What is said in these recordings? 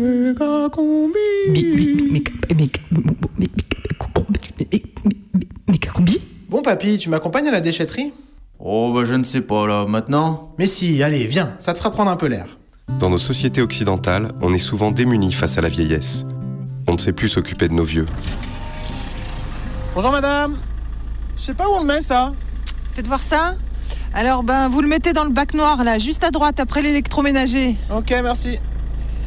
Méga combi. Bon papy, tu m'accompagnes à la déchetterie Oh bah je ne sais pas là, maintenant. Mais si, allez, viens, ça te fera prendre un peu l'air. Dans nos sociétés occidentales, on est souvent démunis face à la vieillesse. On ne sait plus s'occuper de nos vieux. Bonjour madame Je sais pas où on le met ça Faites voir ça. Alors, ben, vous le mettez dans le bac noir, là, juste à droite, après l'électroménager. Ok, merci.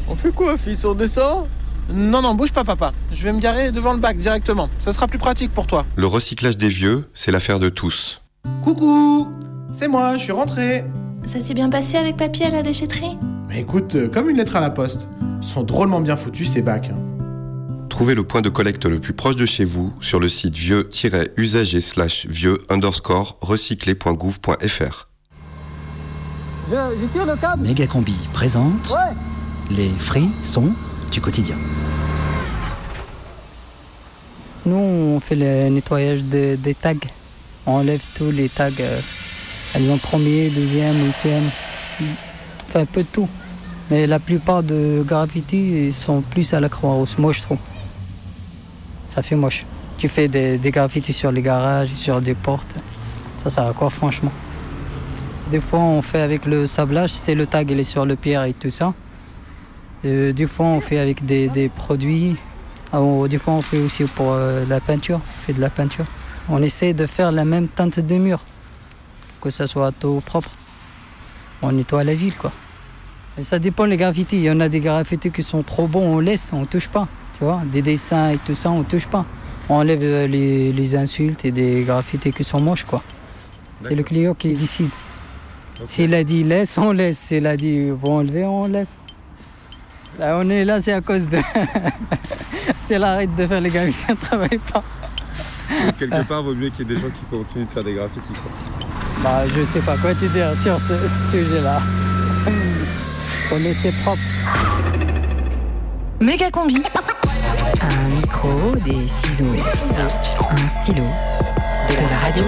On fait quoi, fils? On descend? Non, non, bouge pas papa. Je vais me garer devant le bac directement. Ça sera plus pratique pour toi. Le recyclage des vieux, c'est l'affaire de tous. Coucou C'est moi, je suis rentré. Ça s'est bien passé avec papy à la déchetterie? Mais écoute, euh, comme une lettre à la poste. Ils sont drôlement bien foutus ces bacs. hein. Trouvez le point de collecte le plus proche de chez vous sur le site vieux-usager slash vieux underscore recyclé.gouv.fr. Je, je tire le câble Méga combi présente Ouais les frissons du quotidien. Nous, on fait le nettoyage de- des tags. On enlève tous les tags. euh, elles ont premier, deuxième, huitième. Enfin, un peu de tout. Mais la plupart de graffiti sont plus à la Croix-Rousse, moi je trouve. Ça fait moche. Tu fais des, des graffitis sur les garages, sur des portes. Ça sert à quoi, franchement? Des fois, on fait avec le sablage, c'est le tag, il est sur le pierre et tout ça. Euh, des fois, on fait avec des, des produits. Ah, des fois, on fait aussi pour euh, la peinture. On fait de la peinture. On essaie de faire la même teinte de mur, que ça soit tout propre. On nettoie la ville, quoi. Mais ça dépend les graffitis. Il y en a des graffitis qui sont trop bons, on laisse, on touche pas. Tu vois, des dessins et tout ça, on touche pas. On enlève euh, les, les insultes et des graffitis qui sont moches, quoi. C'est le client qui décide. S'il a dit laisse, on laisse. S'il a dit bon enlever, on enlève. Là, on est là, c'est à cause de. c'est l'arrête de faire les graffitis, on ne travaille pas. Quelque part, vaut mieux qu'il y ait des gens qui continuent de faire des graffitis. Bah, je sais pas quoi te dire sur ce sujet-là. On était propre. Méga combi. Un micro, des ciseaux, un stylo, de la radio.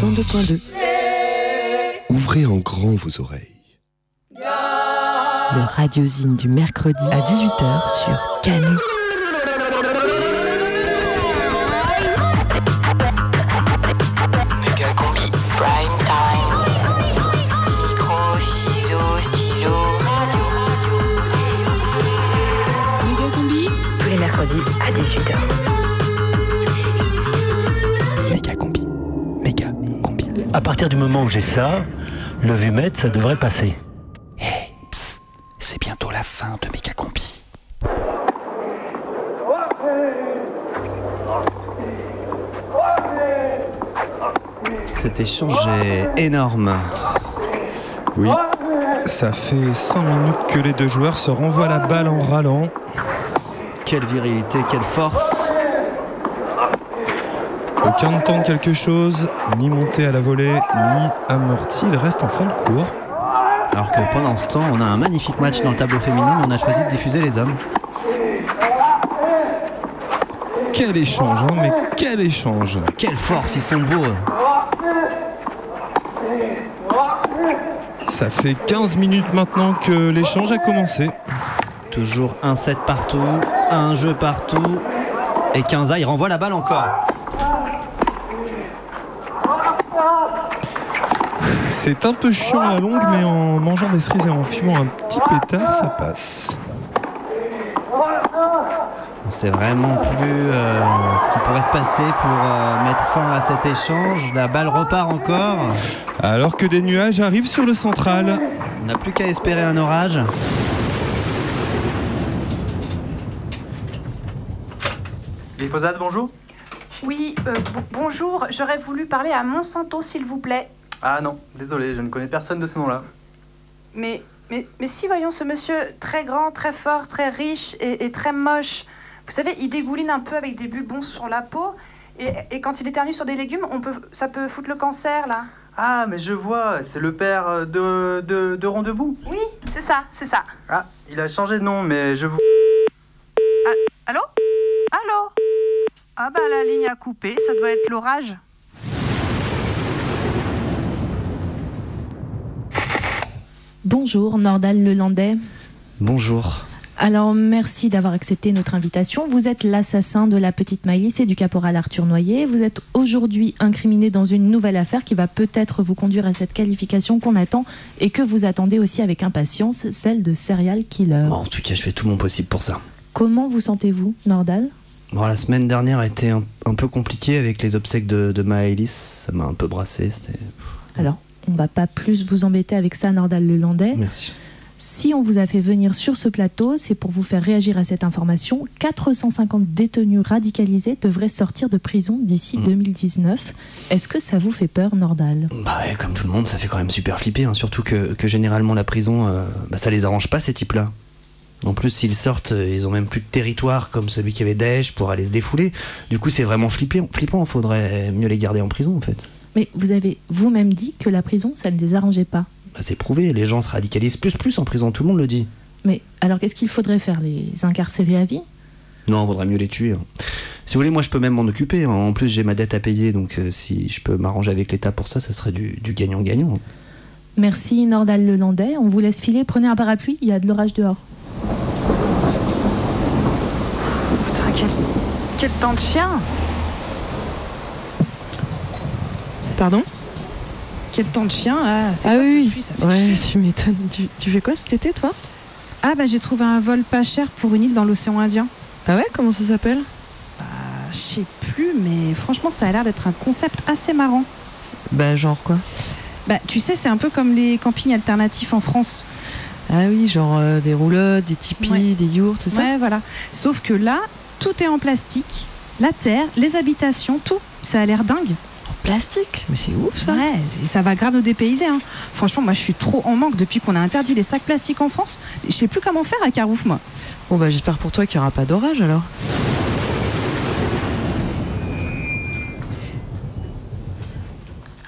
102.2. Ouvrez en grand vos oreilles. Le radiosine du mercredi à 18h sur Canu. Méga combi, prime time. Micro, ciseaux, stylo, radio. Méga combi Tous les mercredis à 18h. Méga combi. Méga combi. À partir du moment où j'ai ça, le vumètre, ça devrait passer. Énorme. Oui, ça fait 5 minutes que les deux joueurs se renvoient la balle en râlant. Quelle virilité, quelle force. Aucun ne tente quelque chose, ni monté à la volée, ni amorti. Il reste en fond de cours. Alors que pendant ce temps, on a un magnifique match dans le tableau féminin, mais on a choisi de diffuser les hommes. Quel échange, hein, mais quel échange Quelle force, ils sont beaux. Ça fait 15 minutes maintenant que l'échange a commencé. Toujours un set partout, un jeu partout. Et Quinza, il renvoie la balle encore. C'est un peu chiant à la longue, mais en mangeant des cerises et en fumant un petit pétard, ça passe. On sait vraiment plus euh, ce qui pourrait se passer pour euh, mettre fin à cet échange. La balle repart encore. Alors que des nuages arrivent sur le central. On n'a plus qu'à espérer un orage. Glyphosate, bonjour Oui, euh, bon- bonjour, j'aurais voulu parler à Monsanto, s'il vous plaît. Ah non, désolé, je ne connais personne de ce nom-là. Mais, mais, mais si, voyons, ce monsieur très grand, très fort, très riche et, et très moche, vous savez, il dégouline un peu avec des bulbons sur la peau, et, et quand il éternue sur des légumes, on peut, ça peut foutre le cancer, là. Ah, mais je vois, c'est le père euh, de, de, de Rondebout. Oui, c'est ça, c'est ça. Ah, il a changé de nom, mais je vous... Ah, allô? Allô? Ah bah la ligne a coupé, ça doit être l'orage. Bonjour, Nordal Lelandais. Bonjour. Alors, merci d'avoir accepté notre invitation. Vous êtes l'assassin de la petite Maïlis et du caporal Arthur Noyer. Vous êtes aujourd'hui incriminé dans une nouvelle affaire qui va peut-être vous conduire à cette qualification qu'on attend et que vous attendez aussi avec impatience, celle de serial killer. Bon, en tout cas, je fais tout mon possible pour ça. Comment vous sentez-vous, Nordal? Bon, la semaine dernière a été un, un peu compliquée avec les obsèques de, de Maëlys. Ça m'a un peu brassé. Alors, on va pas plus vous embêter avec ça, Nordal Lelandais. Merci. Si on vous a fait venir sur ce plateau, c'est pour vous faire réagir à cette information. 450 détenus radicalisés devraient sortir de prison d'ici Mm. 2019. Est-ce que ça vous fait peur, Nordal? Bah ouais, comme tout le monde, ça fait quand même super flipper. hein. Surtout que, que généralement la prison, euh, bah, ça les arrange pas ces types-là. En plus, s'ils sortent, euh, ils ont même plus de territoire comme celui qui avait Daesh pour aller se défouler. Du coup, c'est vraiment flippant. Flippant. Faudrait mieux les garder en prison, en fait. Mais vous avez vous-même dit que la prison, ça ne les arrangeait pas. Bah, c'est prouvé. Les gens se radicalisent plus plus en prison. Tout le monde le dit. Mais alors qu'est-ce qu'il faudrait faire Les incarcérer à vie? Non, vaudrait mieux les tuer. hein. Si vous voulez, moi, je peux même m'en occuper. hein. En plus, j'ai ma dette à payer, donc euh, si je peux m'arranger avec l'État pour ça, ça serait du du gagnant-gagnant. Merci, Nordal Lelandais. On vous laisse filer. Prenez un parapluie, il y a de l'orage dehors. Putain, quel, quel temps de chien? Pardon? Quel temps de chien ah, Ah quoi oui, pluie, ça fait ouais, tu m'étonnes. Tu, tu fais quoi cet été, toi? Ah bah j'ai trouvé un vol pas cher pour une île dans l'océan Indien. Ah ouais, comment ça s'appelle? Bah je sais plus, mais franchement ça a l'air d'être un concept assez marrant. Bah genre quoi? Bah tu sais, c'est un peu comme les campings alternatifs en France. Ah oui, genre euh, des roulottes, des tipis, Ouais. des yurts, c'est ça? Ouais, voilà. Sauf que là, tout est en plastique. La terre, les habitations, tout. Ça a l'air dingue. Plastique Mais c'est ouf ça Ouais, et ça va grave nous dépayser. Hein. Franchement, moi je suis trop en manque depuis qu'on a interdit les sacs plastiques en France. Je sais plus comment faire à Carouf, moi. Bon bah j'espère pour toi qu'il n'y aura pas d'orage alors.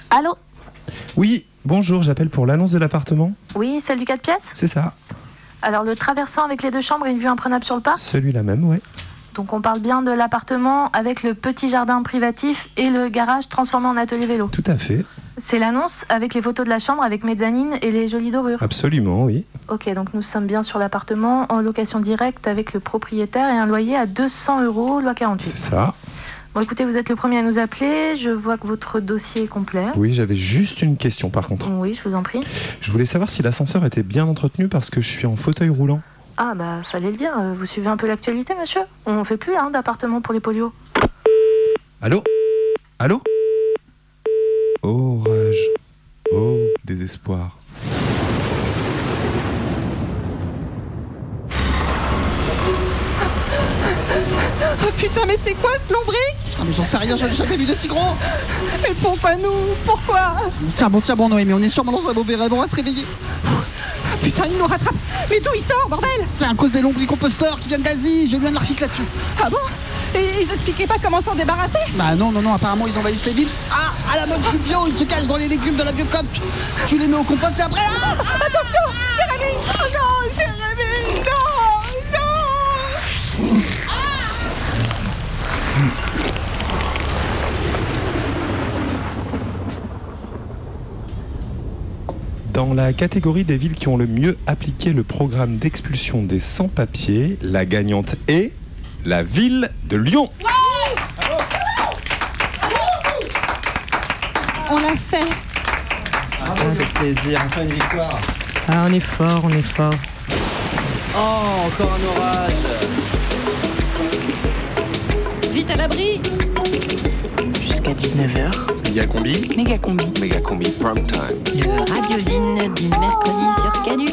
Allô? Oui, bonjour, j'appelle pour l'annonce de l'appartement. Oui, celle du 4 pièces? C'est ça, Alors, le traversant avec les deux chambres et une vue imprenable sur le parc? Celui-là même, ouais. Donc, on parle bien de l'appartement avec le petit jardin privatif et le garage transformé en atelier vélo. Tout à fait, C'est l'annonce avec les photos de la chambre avec mezzanine et les jolies dorures. absolument, oui. Ok, donc nous sommes bien sur l'appartement en location directe avec le propriétaire et un loyer à 200 euros, loi 48. C'est ça. Bon, écoutez, vous êtes le premier à nous appeler. Je vois que votre dossier est complet. Oui, j'avais juste une question par contre. Oui, je vous en prie. Je voulais savoir si l'ascenseur était bien entretenu parce que je suis en fauteuil roulant. Ah, bah, fallait le dire. euh, Vous suivez un peu l'actualité, monsieur On fait plus hein, d'appartements pour les polios. Allô? Allô? Orage. Oh, désespoir. Oh putain, mais c'est quoi ce lombric? Putain, mais j'en sais rien, j'en ai jamais vu de si gros Mais à nous Pourquoi? Tiens, bon, tiens, bon, Noé, mais on est sûrement dans un mauvais rêve, on va se réveiller. Putain, il nous rattrape Mais d'où il sort, bordel? C'est à cause des lombricomposteurs qui viennent d'Asie, j'ai lu un article là-dessus. Ah bon? Et ils expliquaient pas comment s'en débarrasser? Bah non, non, non, apparemment ils envahissent les villes. Ah, à la mode du bio, ils se cachent dans les légumes de la biocop. Tu les mets au compost et après. Ah Attention Jérémy Oh non Jérémy Non Dans la catégorie des villes qui ont le mieux appliqué le programme d'expulsion des sans-papiers, la gagnante est la ville de Lyon. On l'a fait Ah, ça fait plaisir, enfin une victoire. Ah on est fort, on est fort. Oh, encore un orage. Vite à l'abri Jusqu'à 19h, Méga combi. méga combi. Méga combi prime time. Le radiosine du mercredi sur Canu.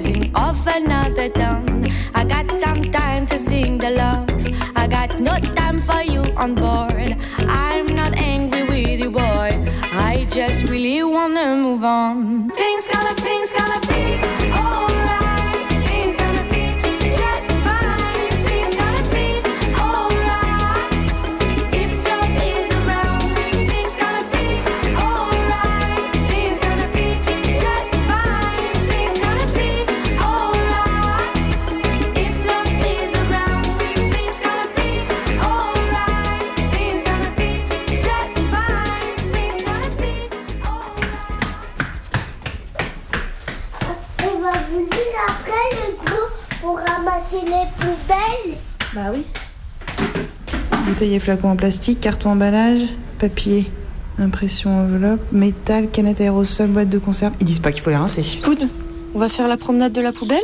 rising of another dawn. I got some time to sing the love. I got no time for you on board. I'm not angry with you, boy. I just really wanna move on. Bouteilles et flacons en plastique, carton emballage, papier, impression enveloppe, métal, canette aérosol, boîte de conserve. Ils disent pas qu'il faut les rincer. Poud, on va faire la promenade de la poubelle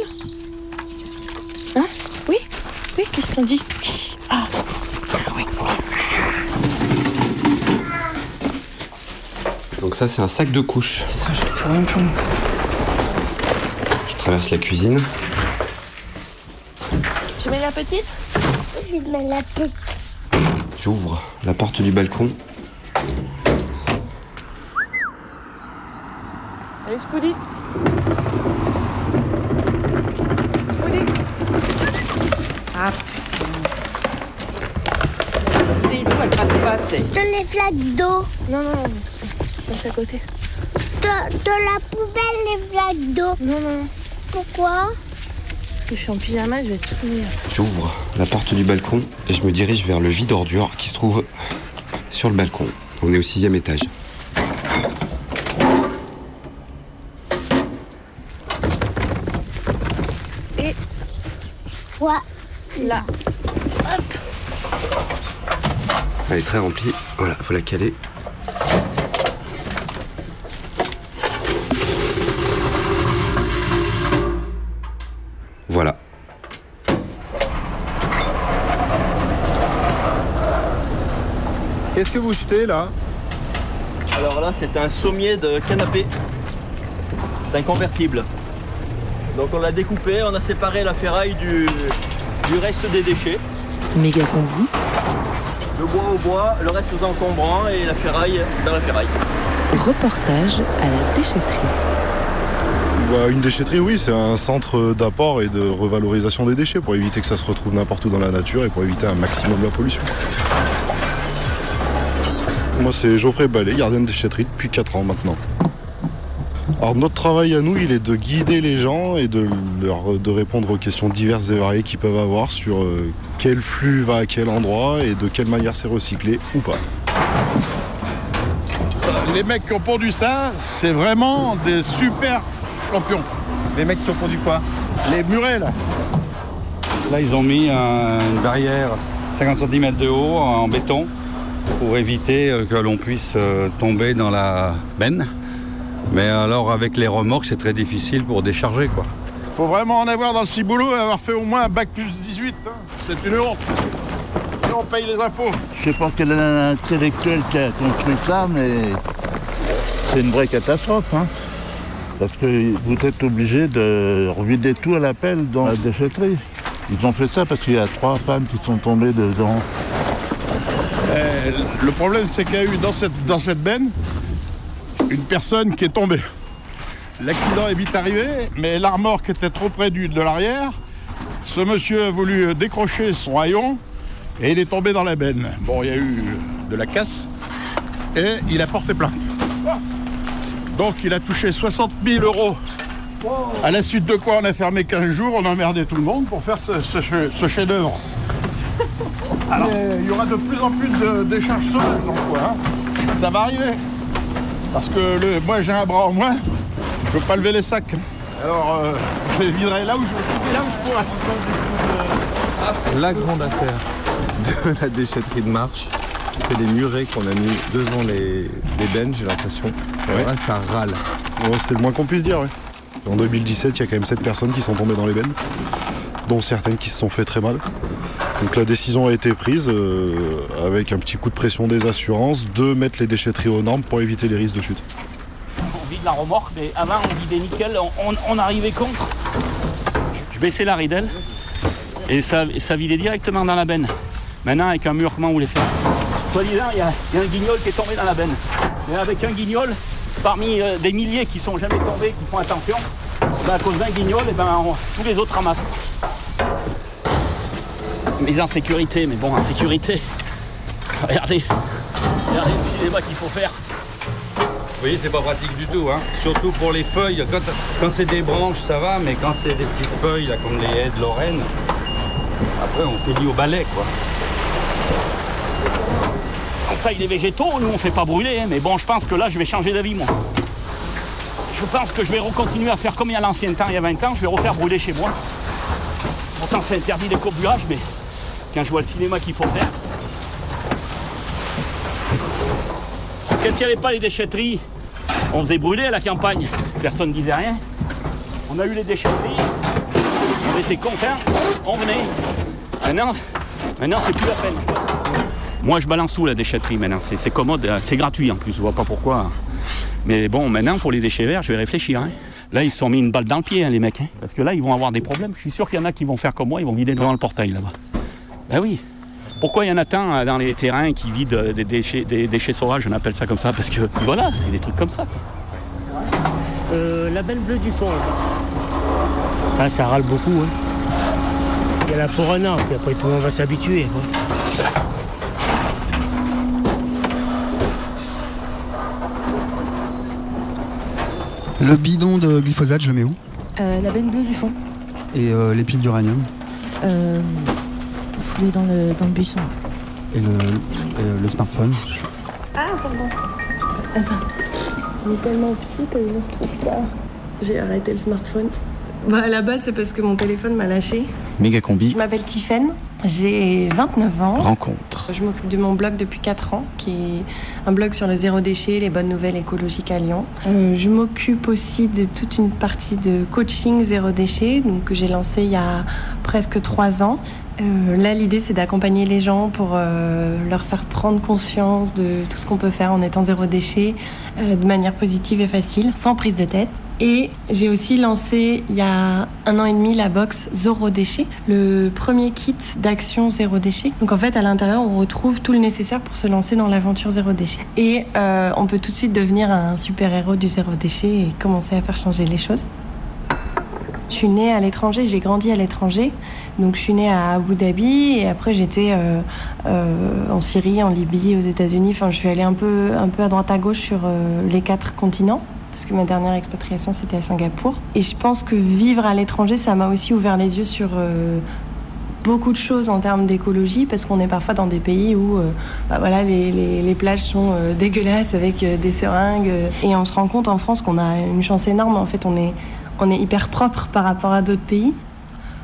Hein? Oui Oui, qu'est-ce qu'on dit? Ah, Donc ça c'est un sac de couches. Plomb. Je traverse la cuisine. Tu mets la petite? Je mets la petite. J'ouvre la porte du balcon. Allez, Spoody Spoody Ah putain. La bouteille d'eau, elle passe pas, tu sais. Dans les flaques d'eau. Non, non, passe à côté. Dans, dans la poubelle, les flaques d'eau. Non, non. Pourquoi? Que je suis en pyjama, je vais tout finir. J'ouvre la porte du balcon et je me dirige vers le vide ordure qui se trouve sur le balcon. On est au sixième étage. Et Quoi là. Elle est très remplie. Voilà, faut la caler. Là Alors là, c'est un sommier de canapé. C'est un convertible. Donc on l'a découpé, on a séparé la ferraille du, du reste des déchets. Méga combi. Le bois au bois, le reste aux encombrants et la ferraille dans la ferraille. Reportage à la déchetterie. Bah, Une déchetterie, oui, c'est un centre d'apport et de revalorisation des déchets pour éviter que ça se retrouve n'importe où dans la nature et pour éviter un maximum la pollution. Moi, c'est Geoffrey Ballet, gardien de déchetterie depuis 4 ans maintenant. Alors notre travail à nous, il est de guider les gens et de, leur, de répondre aux questions diverses et variées qu'ils peuvent avoir sur euh, quel flux va à quel endroit et de quelle manière c'est recyclé ou pas. Les mecs qui ont pondu ça, c'est vraiment des super champions. Les mecs qui ont pondu quoi? Les murets là. Là, ils ont mis un- une barrière 50 cm de haut en béton pour éviter euh, que l'on puisse euh, tomber dans la benne. Mais alors, avec les remorques, c'est très difficile pour décharger, quoi. Faut vraiment en avoir dans le ciboulot et avoir fait au moins un bac plus 18. hein. C'est une honte. Et on paye les impôts. Je sais pas quel intellectuel qui a construit ça, mais c'est une vraie catastrophe. hein. Parce que vous êtes obligé de revider tout à la pelle dans la déchetterie. Ils ont fait ça parce qu'il y a trois femmes qui sont tombées dedans. Le problème, c'est qu'il y a eu dans cette, benne une personne qui est tombée. L'accident est vite arrivé, mais l'armorque était trop près de l'arrière. Ce monsieur a voulu décrocher son haillon et il est tombé dans la benne. Bon, il y a eu de la casse et il a porté plainte. Donc il a touché 60 000 euros. À la suite de quoi on a fermé 15 jours, on a emmerdé tout le monde pour faire ce, ce chef-d'œuvre. Alors, il y aura de plus en plus de décharges sauvages en quoi. hein. Ça va arriver. Parce que le, moi j'ai un bras en moins, je peux pas lever les sacs. Alors euh, je les viderai là où je, là où je pourrai. La grande affaire de la déchetterie de Marche, c'est les murets qu'on a mis devant les, les bennes, j'ai l'impression. Ouais. Là, ça râle. Bon, c'est le moins qu'on puisse dire, ouais. En 2017, il y a quand même 7 personnes qui sont tombées dans les bennes, dont certaines qui se sont fait très mal. Donc la décision a été prise euh, avec un petit coup de pression des assurances de mettre les déchetteries aux normes pour éviter les risques de chute. On vide la remorque, mais avant on vidait nickel, on, on- arrivait contre. Je baissais la ridelle et ça, et ça vidait directement dans la benne. Maintenant avec un mur, comment vous les faire? Soit disant, il y, a- un guignol qui est tombé dans la benne. Et avec un guignol, parmi euh, des milliers qui sont jamais tombés, qui font attention, ben, à cause d'un guignol, eh ben, tous les autres ramassent. Mais en sécurité, mais bon, en sécurité. Regardez, regardez le cinéma qu'il faut faire. Vous voyez, c'est pas pratique du tout, hein. Surtout pour les feuilles. Quand, c'est des branches, ça va, mais quand c'est des petites feuilles, là, comme les haies de Lorraine, après on lié au balai, quoi. On taille les végétaux, nous on fait pas brûler, hein, mais bon, je pense que là je vais changer d'avis, moi. Je pense que je vais continuer à faire comme il y a l'ancien temps, il y a 20 ans, je vais refaire brûler chez moi. Pourtant c'est interdit les coburage, mais quand je vois le cinéma qu'il faut faire. Quand il n'y avait pas les déchetteries, on faisait brûler à la campagne, personne ne disait rien. On a eu les déchetteries, on était contents, on venait. Maintenant, maintenant c'est plus la peine. Moi, je balance tout la déchetterie maintenant. C'est commode, euh, c'est gratuit en plus. Je vois pas pourquoi. Mais bon, maintenant, pour les déchets verts, je vais réfléchir. hein. Là, ils se sont mis une balle dans le pied, hein, les mecs. hein. Parce que là, ils vont avoir des problèmes. Je suis sûr qu'il y en a qui vont faire comme moi, ils vont vider devant le portail là-bas. Ben oui. Pourquoi il y en a tant euh, dans les terrains qui vident des déchets, des déchets sauvages? On appelle ça comme ça parce que voilà, c'est des trucs comme ça. Euh, la belle bleue du fond. Ah, ça râle beaucoup. Hein. Il y a la pour un an, puis après tout le monde va s'habituer. Le bidon de glyphosate, je le mets où? Euh, la benne bleue du fond, Et euh, les piles d'uranium? Euh, foulée dans le, dans le buisson. Et le, et le smartphone Ah, pardon. Attends. Il est tellement petit que je ne le retrouve pas. J'ai arrêté le smartphone. Bah, à la base, c'est parce que mon téléphone m'a lâché. Méga combi. Je m'appelle Tiffaine, j'ai 29 ans. Rencontre. Je m'occupe de mon blog depuis 4 ans, qui est un blog sur le zéro déchet, les bonnes nouvelles écologiques à Lyon. Euh, je m'occupe aussi de toute une partie de coaching zéro déchet, donc que j'ai lancé il y a presque 3 ans. Euh, là, l'idée, c'est d'accompagner les gens pour euh, leur faire prendre conscience de tout ce qu'on peut faire en étant zéro déchet, euh, de manière positive et facile, sans prise de tête. Et j'ai aussi lancé il y a un an et demi la box Zéro Déchet, le premier kit d'action zéro déchet. Donc en fait, à l'intérieur, on retrouve tout le nécessaire pour se lancer dans l'aventure zéro déchet. Et on peut tout de suite devenir un super-héros du zéro déchet et commencer à faire changer les choses. Je suis née à l'étranger, j'ai grandi à l'étranger. Donc je suis née à Abu Dhabi et après j'étais euh, euh, en Syrie, en Libye, aux États-Unis. Enfin, je suis allée un peu, un peu à droite à gauche sur euh, les quatre continents parce que ma dernière expatriation c'était à Singapour. Et je pense que vivre à l'étranger, ça m'a aussi ouvert les yeux sur beaucoup de choses en termes d'écologie parce qu'on est parfois dans des pays où bah voilà, les, plages sont dégueulasses avec des seringues et on se rend compte en France qu'on a une chance énorme. En fait, on est, on est hyper propre par rapport à d'autres pays.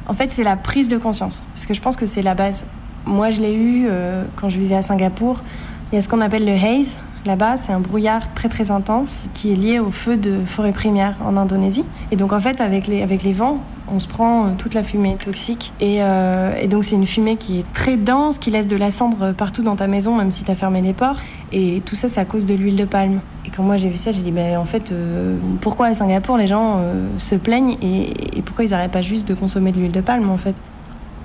En fait, c'est la prise de conscience parce que je pense que c'est la base. Moi, je l'ai eu euh, quand je vivais à Singapour. Il y a ce qu'on appelle le haze. Là-bas, c'est un brouillard très très intense qui est lié au feu de forêt primaire en Indonésie. Et donc en fait, avec les, vents, on se prend euh, toute la fumée toxique. Et, euh, et donc c'est une fumée qui est très dense, qui laisse de la cendre partout dans ta maison, même si tu as fermé les ports. Et tout ça, c'est à cause de l'huile de palme. Quand moi j'ai vu ça, j'ai dit, ben en fait, euh, pourquoi à Singapour les gens euh, se plaignent et, pourquoi ils n'arrêtent pas juste de consommer de l'huile de palme en fait?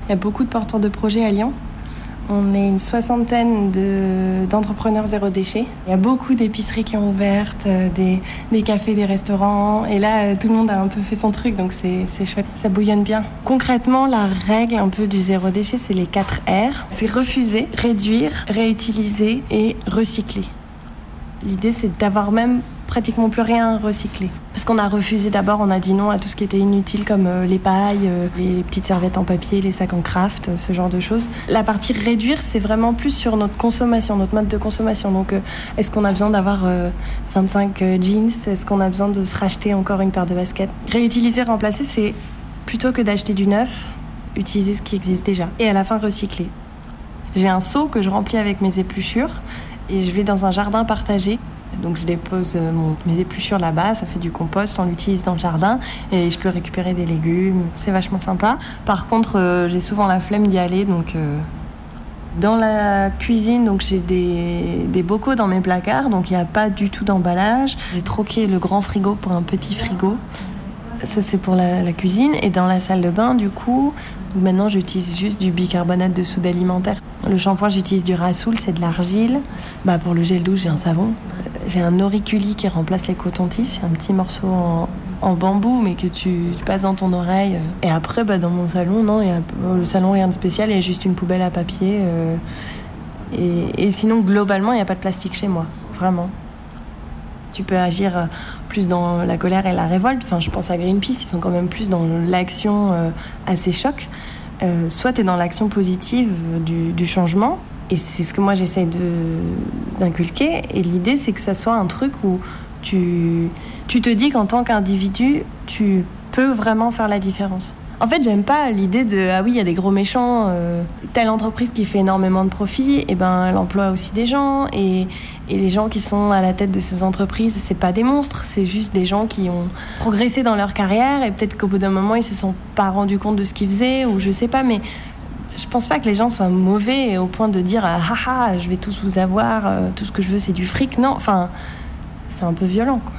Il y a beaucoup de porteurs de projets à Lyon. On est une soixantaine de- d'entrepreneurs zéro déchet. Il y a beaucoup d'épiceries qui ont ouvert, euh, des, des cafés, des restaurants. Et là, tout le monde a un peu fait son truc, donc c'est chouette. Ça bouillonne bien. Concrètement, la règle un peu du zéro déchet, c'est les 4 R. C'est refuser, réduire, réutiliser et recycler. L'idée, c'est d'avoir même pratiquement plus rien recyclé. Parce qu'on a refusé d'abord, on a dit non à tout ce qui était inutile comme euh, les pailles, euh, les petites serviettes en papier, les sacs en craft, euh, ce genre de choses. La partie réduire, c'est vraiment plus sur notre consommation, notre mode de consommation. Donc, est-ce qu'on a besoin d'avoir euh, 25 euh, jeans? Est-ce qu'on a besoin de se racheter encore une paire de baskets? Réutiliser, remplacer, c'est plutôt que d'acheter du neuf, utiliser ce qui existe déjà. Et à la fin, recycler. J'ai un seau que je remplis avec mes épluchures et je vais dans un jardin partagé Donc je dépose euh, mes épluchures là-bas, ça fait du compost, on l'utilise dans le jardin et je peux récupérer des légumes, c'est vachement sympa. Par contre, euh, j'ai souvent la flemme d'y aller, donc euh, dans la cuisine, donc j'ai des, des bocaux dans mes placards, donc il n'y a pas du tout d'emballage. J'ai troqué le grand frigo pour un petit frigo. Ça, c'est pour la, cuisine. Et dans la salle de bain, du coup, maintenant, j'utilise juste du bicarbonate de soude alimentaire. Le shampoing, j'utilise du Rasoul, c'est de l'argile. Bah, pour le gel douche, j'ai un savon. J'ai un auriculi qui remplace les cotons-tiges. C'est un petit morceau en, bambou, mais que tu, passes dans ton oreille. Et après, bah, dans mon salon, non, le salon, rien de spécial. Il y a juste une poubelle à papier. euh, et sinon, globalement, il n'y a pas de plastique chez moi. Vraiment. Tu peux agir euh, plus dans la colère et la révolte. Enfin, je pense à Greenpeace, ils sont quand même plus dans l'action euh, assez choc. Euh, soit tu es dans l'action positive euh, du, changement, et c'est ce que moi j'essaie d'inculquer. Et l'idée, c'est que ça soit un truc où tu, tu te dis qu'en tant qu'individu, tu peux vraiment faire la différence. En fait, j'aime pas l'idée de ah oui, il y a des gros méchants, euh, telle entreprise qui fait énormément de profit, et ben elle emploie aussi des gens et, les gens qui sont à la tête de ces entreprises, c'est pas des monstres, c'est juste des gens qui ont progressé dans leur carrière et peut-être qu'au bout d'un moment ils se sont pas rendus compte de ce qu'ils faisaient ou je sais pas, mais je pense pas que les gens soient mauvais au point de dire ah ah, je vais tous vous avoir, euh, tout ce que je veux c'est du fric. Non, enfin c'est un peu violent quoi.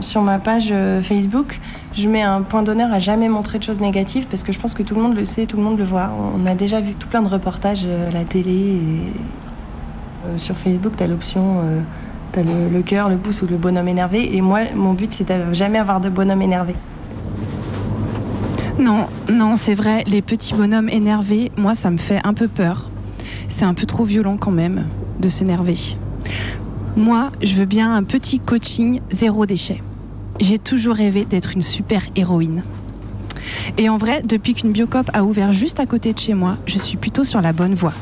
Sur ma page euh, Facebook, je mets un point d'honneur à jamais montrer de choses négatives parce que je pense que tout le monde le sait, tout le monde le voit. On a déjà vu tout plein de reportages euh, à la télé et euh, sur Facebook, tu as l'option, euh, tu as le, le cœur, le pouce ou le bonhomme énervé. Et moi, mon but, c'est de jamais avoir de bonhomme énervé. Non, non, c'est vrai, les petits bonhommes énervés, moi, ça me fait un peu peur. C'est un peu trop violent quand même de s'énerver. Moi, je veux bien un petit coaching zéro déchet. J'ai toujours rêvé d'être une super héroïne. Et en vrai, depuis qu'une Biocop a ouvert juste à côté de chez moi, je suis plutôt sur la bonne voie.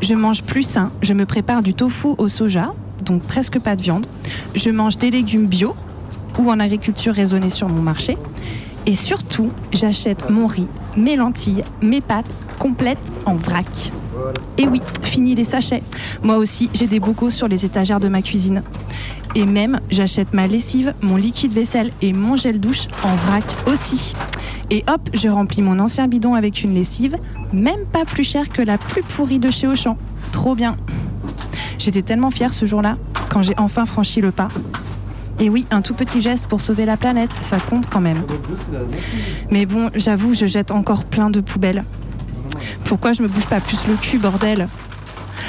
Je mange plus sain, je me prépare du tofu au soja, donc presque pas de viande. Je mange des légumes bio ou en agriculture raisonnée sur mon marché. Et surtout, j'achète mon riz, mes lentilles, mes pâtes complètes en vrac. Et oui, fini les sachets. Moi aussi, j'ai des bocaux sur les étagères de ma cuisine. Et même, j'achète ma lessive, mon liquide vaisselle et mon gel douche en vrac aussi. Et hop, je remplis mon ancien bidon avec une lessive, même pas plus chère que la plus pourrie de chez Auchan. Trop bien. J'étais tellement fière ce jour-là, quand j'ai enfin franchi le pas. Et oui, un tout petit geste pour sauver la planète, ça compte quand même. Mais bon, j'avoue, je jette encore plein de poubelles. Pourquoi je me bouge pas plus le cul, bordel?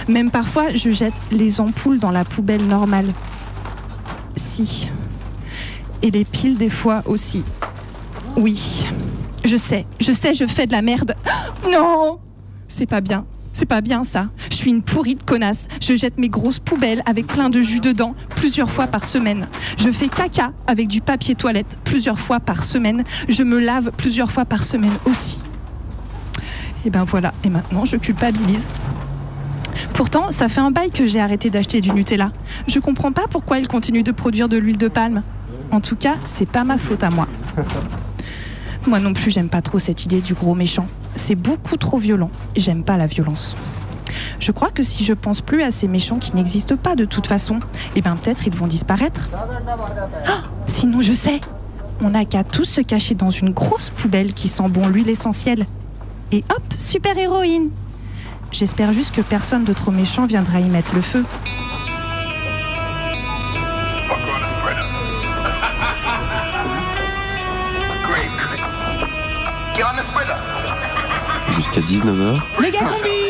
Même parfois, je jette les ampoules dans la poubelle normale. Si. Et les piles des fois aussi. Oui. Je sais, je sais, je fais de la merde. Non C'est pas bien. C'est pas bien ça. Je suis une pourrie de connasse. Je jette mes grosses poubelles avec plein de jus dedans plusieurs fois par semaine. Je fais caca avec du papier toilette plusieurs fois par semaine. Je me lave plusieurs fois par semaine aussi. Et ben voilà, et maintenant je culpabilise. Pourtant, ça fait un bail que j'ai arrêté d'acheter du Nutella. Je comprends pas pourquoi il continue de produire de l'huile de palme. En tout cas, c'est pas ma faute à moi. Moi non plus, j'aime pas trop cette idée du gros méchant. C'est beaucoup trop violent. J'aime pas la violence. Je crois que si je pense plus à ces méchants qui n'existent pas de toute façon, eh ben peut-être ils vont disparaître. Ah, sinon, je sais. On n'a qu'à tous se cacher dans une grosse poubelle qui sent bon l'huile essentielle. Et hop, super héroïne. J'espère juste que personne de trop méchant viendra y mettre le feu. Jusqu'à 19h Méga combi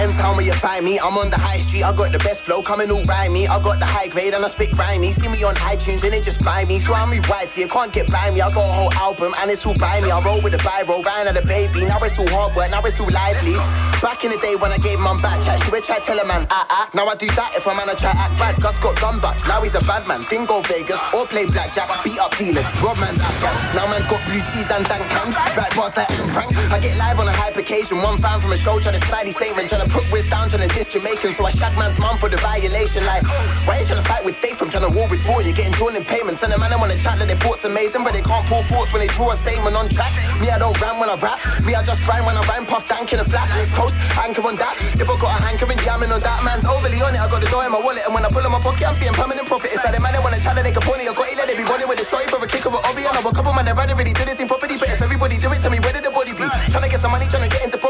and tell me you find me. I'm on the high street. I got the best flow coming all me. I got the high grade and I spit grimy. See me on iTunes and it just buy me. So I move wide, so you can't get by me. I got a whole album and it's all by me. I roll with the biro, Ryan and the baby. Now it's all hard work, now it's all lively. Back in the day when I gave mum back chat, she would try tell a man, ah ah. Now I do that if a man I try act bad. Gus got done back. Now he's a bad man. Didn't go Vegas or play blackjack. Beat up dealers. Rob man's Afghan. Now man's got blue cheese and dank cans. Right boss like Frank. I get live on a hype occasion. One fan man from a show trying to snidey statement, trying to put Wiz down, trying to diss Jamaican. So I shag man's mum for the violation. Like, why you trying to fight with Stay from trying to war with four? You're getting drawn in payments. And the man I wanna chat that their thoughts amazing, but they can't pull thoughts when they draw a statement on track. Me, I don't rhyme when I rap. Me, I just grind when I rhyme, puff dank in a flat. Coast, anchor on that. If I got a hankering, jamming on that. Man's overly on it. I got the door in my wallet, and when I pull in my pocket, I'm seeing permanent profit. It's like the man that wanna chat that they can pony. I got it, let it be running with a shorty for a kick of an obby. And I a couple man that rather really do this in property. But if everybody do it, tell me where did the body be? Trying to get some money, trying to get into property.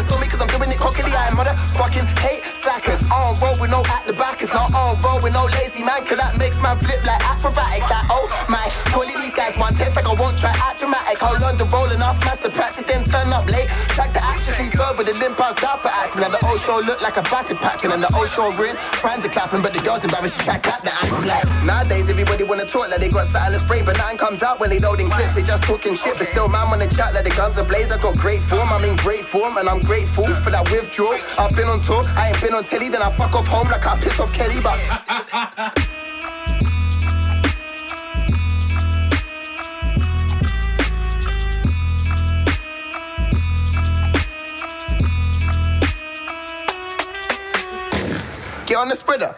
Wanna stop me cause I'm doing it cockily. I motherfucking hate slackers. On roll with no at the back. It's not on roll with no lazy man. Cause that makes man flip like acrobatics. Like, oh my, bully these guys want test like I won't try act dramatic. The role and I'll smash turn up late. Track the action, sleep with the limp pass down for acting. And the old show look like a battered pattern. And the old show ring, friends are clapping, but the girls embarrassed to track the acting. Like, nowadays everybody wanna talk like they got silent spray, but nothing comes out when they loading clips. They just talking shit, but still man wanna chat like the guns are blaze. I got great form, I'm in great form, and I'm grateful for that withdrawal. I've been on tour, I ain't been on telly, then I fuck off home like I piss off Kelly, but. Get on the spreader.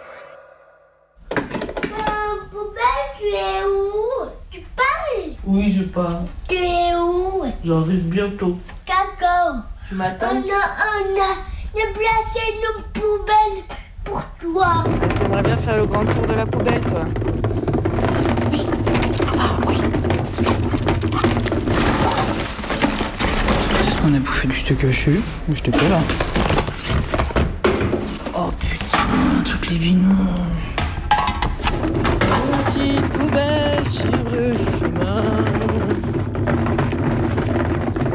Poubelle, tu es où? Tu parles? Oui, je pars. Tu es où? J'arrive bientôt. D'accord. Tu On m'attends a, on a déplacé nos poubelles pour toi. T'aimerais bien faire le grand tour de la poubelle, toi On a bouffé du steak haché, mais j'étais pas là. Oh toutes les binous. Petite poubelle sur le chemin.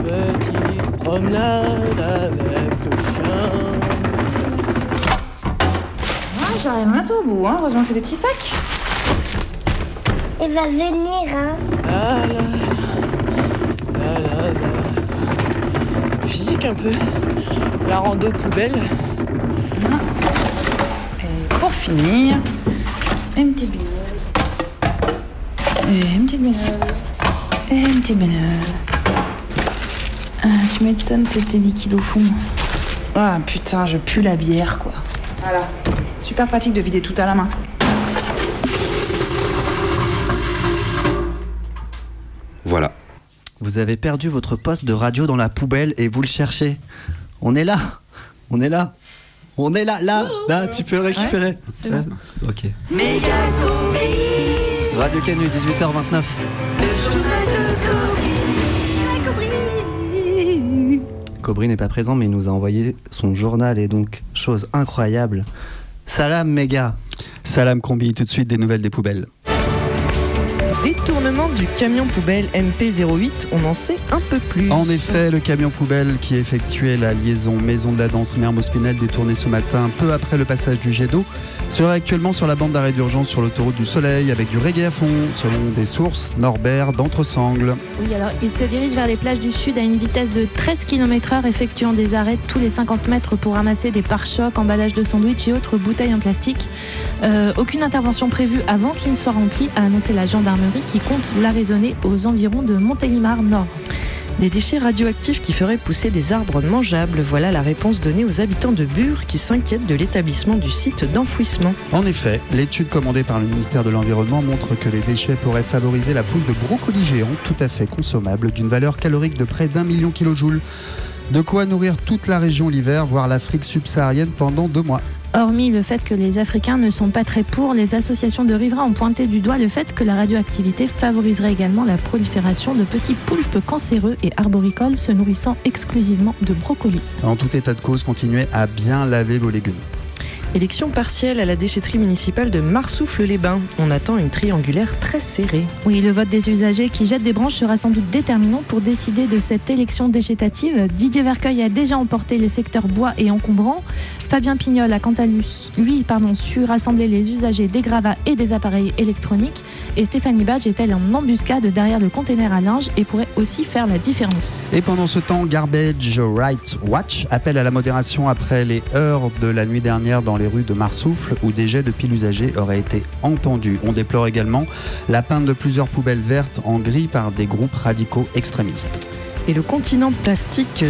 Petite promenade avec le chien. Ah, J'arrive bientôt au bout, hein. heureusement que c'est des petits sacs. Il va venir, hein. La la. Physique un peu. La rando poubelle. Finir, une petite bineuse. Et une petite bineuse. Et une petite bineuse. Ah, tu m'étonnes, c'était liquide au fond. Ah putain, je pue la bière, quoi. Voilà. Super pratique de vider tout à la main. Voilà. Vous avez perdu votre poste de radio dans la poubelle et vous le cherchez. On est là. On est là. On est là, là, là, tu peux le récupérer. bon. Ok. Radio Canu, 18h29. Cobry n'est pas présent, mais il nous a envoyé son journal et donc, chose incroyable. Salam, méga. Salam combi, tout de suite des nouvelles des poubelles. Du camion poubelle MP08, on en sait un peu plus. En effet, le camion poubelle qui effectuait la liaison Maison de la Danse Mermoz-Pinel détourné ce matin peu après le passage du jet d'eau serait actuellement sur la bande d'arrêt d'urgence sur l'autoroute du Soleil avec du reggae à fond, selon des sources Norbert d'Entresangles. Oui, alors il se dirige vers les plages du sud à une vitesse de 13 km/h, effectuant des arrêts tous les 50 mètres pour ramasser des pare-chocs, emballages de sandwich et autres bouteilles en plastique. Euh, aucune intervention prévue avant qu'il ne soit rempli, a annoncé la gendarmerie qui compte l'arraisonner aux environs de Montélimar Nord. Des déchets radioactifs qui feraient pousser des arbres mangeables, voilà la réponse donnée aux habitants de Bure qui s'inquiètent de l'établissement du site d'enfouissement. En effet, l'étude commandée par le ministère de l'Environnement montre que les déchets pourraient favoriser la pousse de brocolis géants tout à fait consommables d'une valeur calorique de près d'un million kilojoules. De quoi nourrir toute la région l'hiver, voire l'Afrique subsaharienne pendant deux mois. Hormis le fait que les Africains ne sont pas très pour, les associations de riverains ont pointé du doigt le fait que la radioactivité favoriserait également la prolifération de petits poulpes cancéreux et arboricoles se nourrissant exclusivement de brocolis. En tout état de cause, continuez à bien laver vos légumes. Élection partielle à la déchetterie municipale de Marsoufle-les-Bains. On attend une triangulaire très serrée. Oui, le vote des usagers qui jettent des branches sera sans doute déterminant pour décider de cette élection déchetative. Didier Vercueil a déjà emporté les secteurs bois et encombrants. Fabien Pignol a quant à lui, lui, pardon, su rassembler les usagers des gravats et des appareils électroniques. Et Stéphanie Badge est elle en embuscade derrière le container à linge et pourrait aussi faire la différence? Et pendant ce temps, Garbage Rights Watch appelle à la modération après les heures de la nuit dernière dans les rues de Marsoufle où des jets de piles usagées auraient été entendus. On déplore également la peinte de plusieurs poubelles vertes en gris par des groupes radicaux extrémistes. Et le continent plastique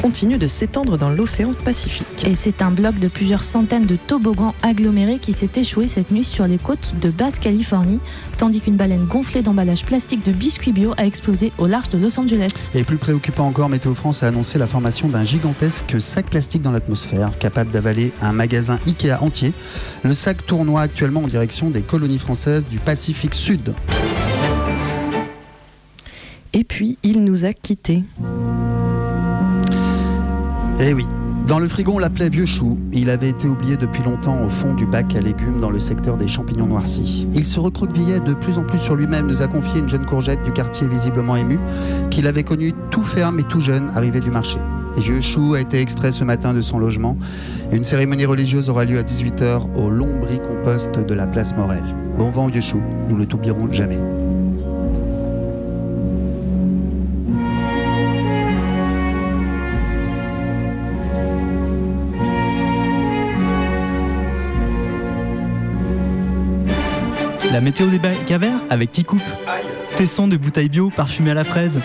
continue de s'étendre dans l'océan Pacifique. Et c'est un bloc de plusieurs centaines de toboggans agglomérés qui s'est échoué cette nuit sur les côtes de Basse-Californie, tandis qu'une baleine gonflée d'emballages plastiques de biscuits bio a explosé au large de Los Angeles. Et plus préoccupant encore, Météo France a annoncé la formation d'un gigantesque sac plastique dans l'atmosphère, capable d'avaler un magasin Ikea entier. Le sac tournoie actuellement en direction des colonies françaises du Pacifique Sud. Et puis, il nous a quittés. Eh oui. Dans le frigo, on l'appelait Vieux Chou. Il avait été oublié depuis longtemps au fond du bac à légumes dans le secteur des champignons noircis. Il se recroquevillait de plus en plus sur lui-même, nous a confié une jeune courgette du quartier visiblement émue, qu'il avait connu tout ferme et tout jeune, arrivé du marché. Vieux Chou a été extrait ce matin de son logement. Une cérémonie religieuse aura lieu à 18h au Lombry-Compost de la place Morel. Bon vent, Vieux Chou, nous ne t'oublierons jamais. La météo des bacs à avec qui coupe Tesson de bouteilles bio parfumées à la fraise.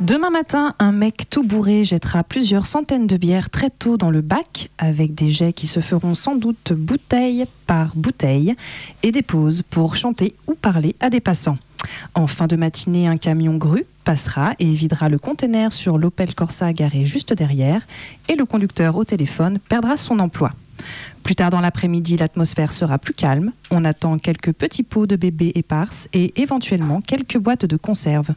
Demain matin, un mec tout bourré jettera plusieurs centaines de bières très tôt dans le bac, avec des jets qui se feront sans doute bouteille par bouteille, et des pauses pour chanter ou parler à des passants. En fin de matinée, un camion grue passera et videra le conteneur sur l'Opel Corsa garé juste derrière, et le conducteur au téléphone perdra son emploi. Plus tard dans l'après-midi, l'atmosphère sera plus calme. On attend quelques petits pots de bébés éparses et éventuellement quelques boîtes de conserve.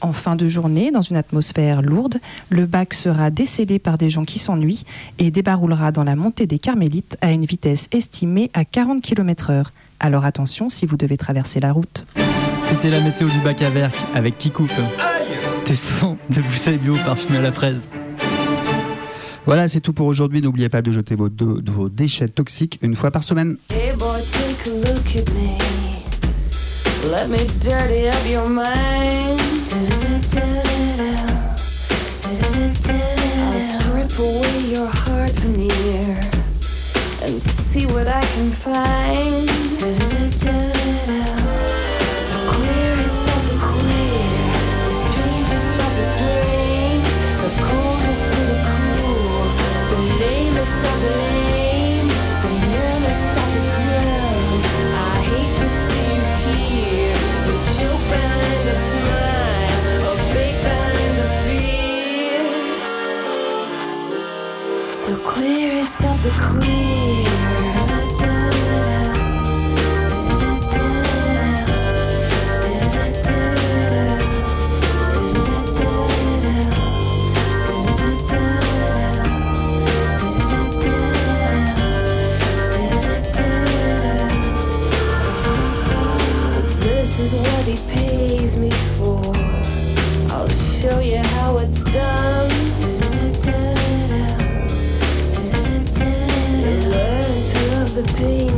En fin de journée, dans une atmosphère lourde, le bac sera décellé par des gens qui s'ennuient et débaroulera dans la montée des Carmélites à une vitesse estimée à 40 km/h. Alors attention si vous devez traverser la route. C'était la météo du bac à verre avec qui coupe Tesson de bouteilles bio parfumées à la fraise. Voilà, c'est tout pour aujourd'hui. N'oubliez pas de jeter vos, de- vos déchets toxiques une fois par semaine. Hey boy, take a look at me. Let me dirty up your mind. Away your heart veneer and see what I can find. queen. dream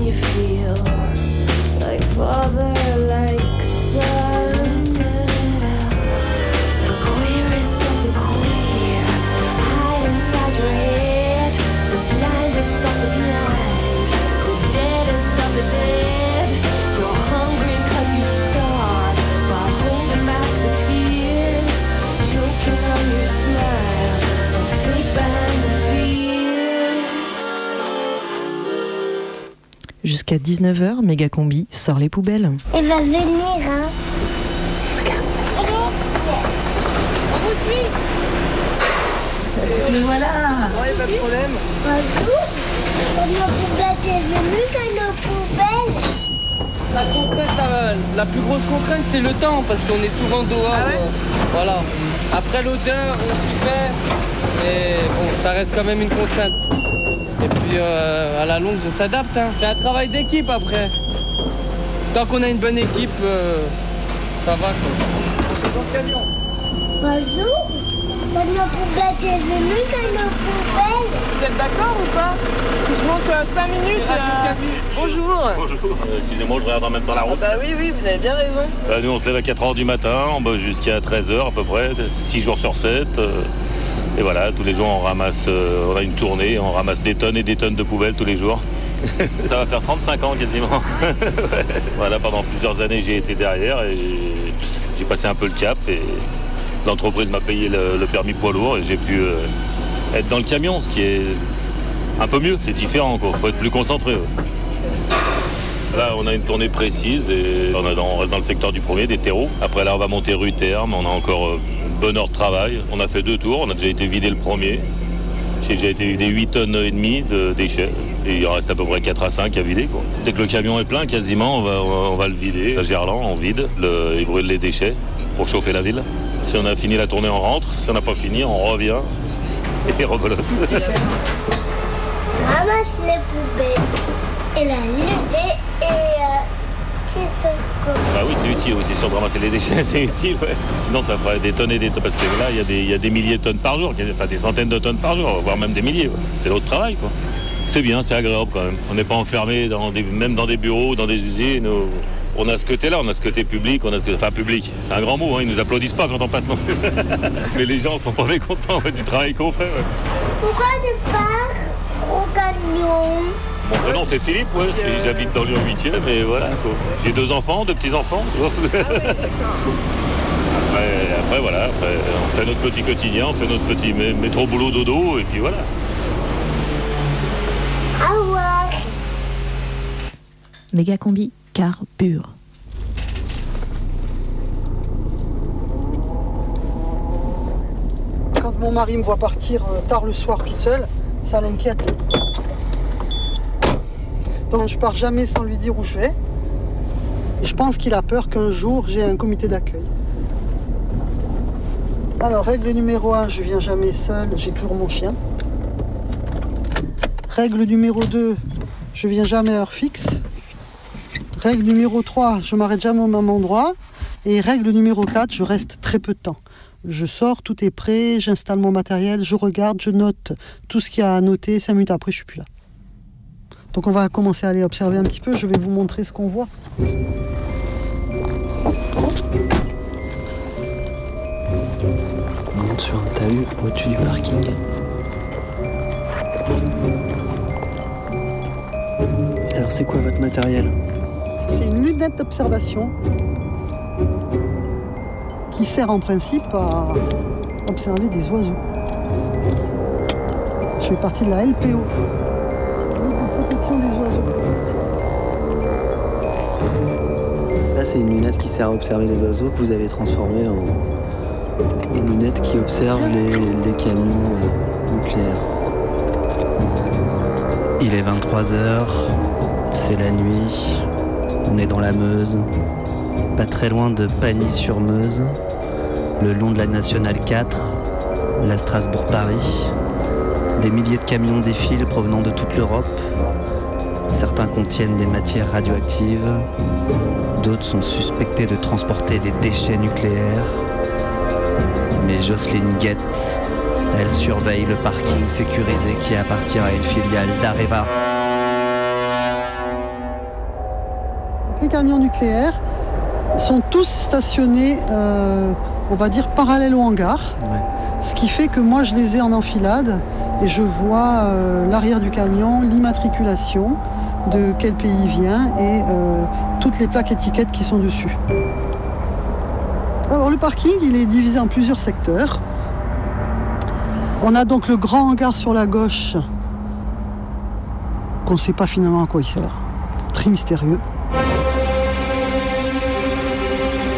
Jusqu'à 19h, Méga Combi sort les poubelles. Il va venir, hein. On vous suit Mais voilà Ouais, pas de problème. Bonjour nos poubelles est venue, quand nos poubelles? La contrainte, la, la plus grosse contrainte, c'est le temps, parce qu'on est souvent dehors. euh, voilà. Après l'odeur, on s'y fait, mais bon, ça reste quand même une contrainte. Et puis euh, à la longue, on s'adapte. hein. C'est un travail d'équipe après. Tant qu'on a une bonne équipe, euh, ça va. Quoi. Bonjour nos poubelles Vous êtes d'accord ou pas? Je monte 5 minutes. euh, Bonjour. Bonjour, Euh, excusez-moi, je regarde en même temps la route. Bah oui, oui, vous avez bien raison. Bah, nous, on se lève à 4h du matin, on bosse jusqu'à 13h à peu près, 6 jours sur 7. euh, et voilà, tous les jours, on ramasse, euh, on a une tournée, on ramasse des tonnes et des tonnes de poubelles tous les jours. Ça va faire 35 ans quasiment. Voilà, pendant plusieurs années, j'ai été derrière et j'ai passé un peu le cap et l'entreprise m'a payé le, le permis poids lourd et j'ai pu euh, être dans le camion, ce qui est un peu mieux, c'est différent, il faut être plus concentré. ouais. Là, on a une tournée précise et on, a dans- on reste dans le secteur du premier, des terreaux. Après, là, on va monter rue Terme. On a encore euh, bonne heure de travail. On a fait deux tours. On a déjà été vidé le premier. J'ai déjà été vidé 8 tonnes et demie de déchets. Et il en reste à peu près 4 à 5 à vider. Dès que le camion est plein, quasiment, on va, on va- le vider. À Gerland, on vide. Le, il brûle les déchets pour chauffer la ville. Si on a fini la tournée, on rentre. Si on n'a pas fini, on revient. Et rebelote. Ramasse les poubelles et la lever et euh, c'est. Bah oui, c'est utile aussi, de ramasser les déchets, c'est utile. Sinon, ça ferait des tonnes et des tonnes, parce que là, il y, a des- milliers de tonnes par jour, enfin des centaines de tonnes par jour, voire même des milliers. C'est l'autre travail, quoi. C'est bien, c'est agréable quand même. On n'est pas enfermé, dans même dans des bureaux, dans des usines. On a ce côté-là, on a ce côté public, on a ce côté, enfin public, c'est un grand mot, hein, ils nous applaudissent pas quand on passe non plus. Mais les gens sont pas mécontents du travail qu'on fait. Pourquoi tu pars au camion Mon prénom c'est Philippe, ouais. et j'habite dans Lyon 8 mais voilà. quoi. J'ai deux enfants, deux petits-enfants, tu vois. après, après, voilà, après, on fait notre petit quotidien, on fait notre petit mé- métro boulot dodo, et puis voilà. Au revoir. Méga combi carbure. Quand mon mari me voit partir euh, tard le soir toute seule, ça l'inquiète. Donc je pars jamais sans lui dire où je vais. Et je pense qu'il a peur qu'un jour j'ai un comité d'accueil. Alors règle numéro 1, je viens jamais seul, j'ai toujours mon chien. Règle numéro 2, je viens jamais à heure fixe. Règle numéro 3, je m'arrête jamais au même endroit. Et règle numéro 4, je reste très peu de temps. Je sors, tout est prêt, j'installe mon matériel, je regarde, je note tout ce qu'il y a à noter. Cinq minutes après, je suis plus là. Donc on va commencer à aller observer un petit peu. Je vais vous montrer ce qu'on voit. On monte sur un talus au-dessus du parking. Alors c'est quoi votre matériel? C'est une lunette d'observation qui sert en principe à observer des oiseaux. Je fais partie de la LPO, une lunette qui sert à observer les oiseaux que vous avez transformée en une lunette qui observe les, les camions euh, nucléaires. Il est 23h, c'est la nuit, on est dans la Meuse, pas très loin de Pagny-sur-Meuse, le long de la Nationale 4, la Strasbourg-Paris. Des milliers de camions défilent provenant de toute l'Europe. Certains contiennent des matières radioactives, d'autres sont suspectés de transporter des déchets nucléaires. Mais Jocelyne guette, elle surveille le parking sécurisé qui appartient à une filiale d'Areva. Les camions nucléaires sont tous stationnés, euh, on va dire, parallèles au hangar. Ce qui fait que moi, je les ai en enfilade et je vois euh, l'arrière du camion, l'immatriculation, de quel pays il vient et euh, toutes les plaques étiquettes qui sont dessus. Alors le parking, il est divisé en plusieurs secteurs. On a donc le grand hangar sur la gauche, qu'on ne sait pas finalement à quoi il sert. Très mystérieux.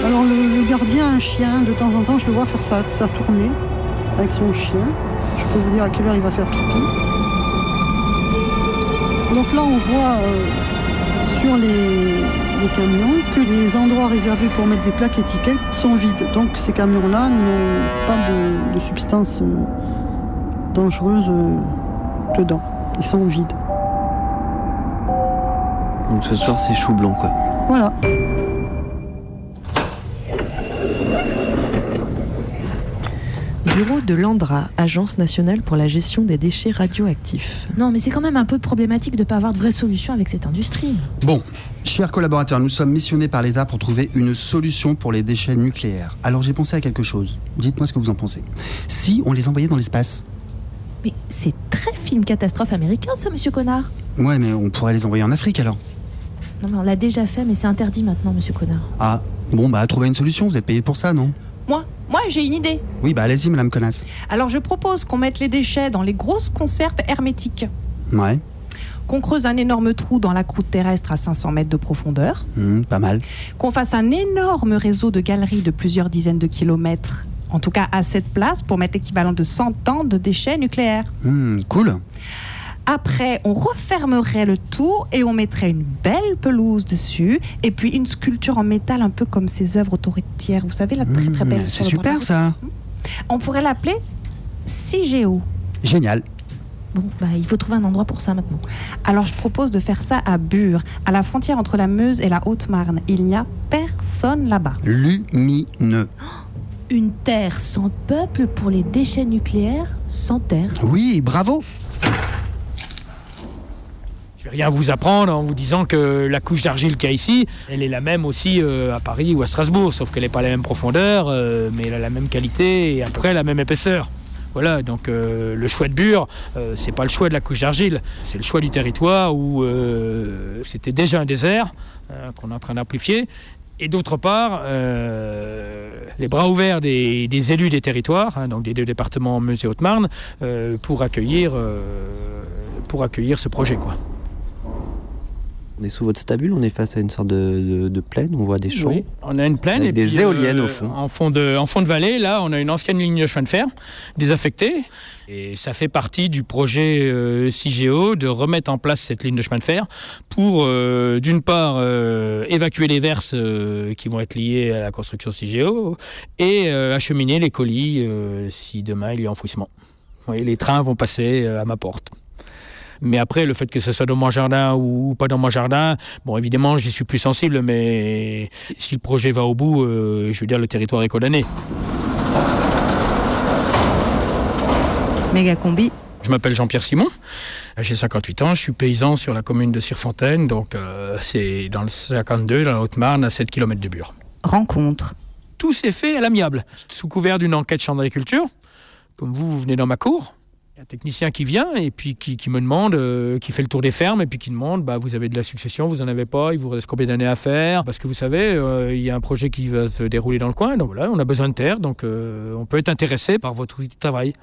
Alors le, gardien a un chien, de temps en temps je le vois faire sa tournée avec son chien. Je peux vous dire à quelle heure il va faire pipi. Donc là on voit euh, sur les, les camions que les endroits réservés pour mettre des plaques étiquettes sont vides. Donc ces camions-là n'ont pas de, de substances euh, dangereuses euh, dedans. Ils sont vides. Donc ce soir c'est chou blanc quoi. Voilà. Bureau de l'ANDRA, Agence nationale pour la gestion des déchets radioactifs. Non, mais c'est quand même un peu problématique de ne pas avoir de vraie solution avec cette industrie. Bon, chers collaborateurs, nous sommes missionnés par l'État pour trouver une solution pour les déchets nucléaires. Alors j'ai pensé à quelque chose. Dites-moi ce que vous en pensez. Si on les envoyait dans l'espace Mais c'est très film catastrophe américain, ça, monsieur Connard. Ouais, mais on pourrait les envoyer en Afrique alors. Non, mais on l'a déjà fait, mais c'est interdit maintenant, monsieur Connard. Ah, Bon, bah, trouvez une solution, vous êtes payé pour ça, non? Moi, moi j'ai une idée. Oui, bah, allez-y, madame connasse. Alors je propose qu'on mette les déchets dans les grosses conserves hermétiques. Ouais, Qu'on creuse un énorme trou dans la croûte terrestre à 500 mètres de profondeur. Hmm, pas mal. Qu'on fasse un énorme réseau de galeries de plusieurs dizaines de kilomètres. En tout cas, à cette place pour mettre l'équivalent de 100 ans de déchets nucléaires. Hmm, cool. Après, on refermerait le tout et on mettrait une belle pelouse dessus et puis une sculpture en métal un peu comme ces œuvres autoritaires. Vous savez, la très très Hmm, belle. c'est de la super, ça. On pourrait l'appeler CIGEO. Génial. Bon, bah, il faut trouver un endroit pour ça maintenant. Alors je propose de faire ça à Bure, à la frontière entre la Meuse et la Haute-Marne. Il n'y a personne là-bas. Lumineux. Une terre sans peuple pour les déchets nucléaires sans terre. Oui, bravo. Rien vous apprendre en vous disant que la couche d'argile qu'il y a ici, elle est la même aussi euh, à Paris ou à Strasbourg, sauf qu'elle n'est pas la même profondeur, euh, mais elle a la même qualité et après la même épaisseur. Voilà, donc euh, le choix de Bure, euh, c'est pas le choix de la couche d'argile, c'est le choix du territoire où c'était déjà un désert euh, qu'on est en train d'amplifier. Et d'autre part, les bras ouverts des, élus des territoires, hein, donc des deux départements Meuse et Haute-Marne, pour, accueillir, pour accueillir ce projet. Quoi. On est sous votre stabule, on est face à une sorte de, de- de plaine, on voit des champs. Oui, on a une plaine Avec et des puis, éoliennes euh, au fond. En fond, de, en fond de vallée, là, on a une ancienne ligne de chemin de fer désaffectée. Et ça fait partie du projet euh, CIGEO de remettre en place cette ligne de chemin de fer pour, euh, d'une part, euh, évacuer les verses euh, qui vont être liées à la construction CIGEO et euh, acheminer les colis euh, si demain il y a enfouissement. Oui, les trains vont passer euh, à ma porte. Mais après, le fait que ce soit dans mon jardin ou pas dans mon jardin, bon, évidemment, j'y suis plus sensible, mais si le projet va au bout, euh, je veux dire, le territoire est condamné. Méga combi. Je m'appelle Jean-Pierre Simon, j'ai 58 ans, je suis paysan sur la commune de Cirfontaine, donc euh, c'est dans le 52, dans la Haute-Marne, à 7 km de Bure. Rencontre. Tout s'est fait à l'amiable, sous couvert d'une enquête champ d'agriculture. Comme vous, vous venez dans ma cour, un technicien qui vient et puis qui, me demande, euh, qui fait le tour des fermes et puis qui demande, bah, vous avez de la succession, vous en avez pas, il vous reste combien d'années à faire? Parce que vous savez, euh, il y a un projet qui va se dérouler dans le coin, donc voilà, on a besoin de terre, donc euh, on peut être intéressé par votre outil de travail.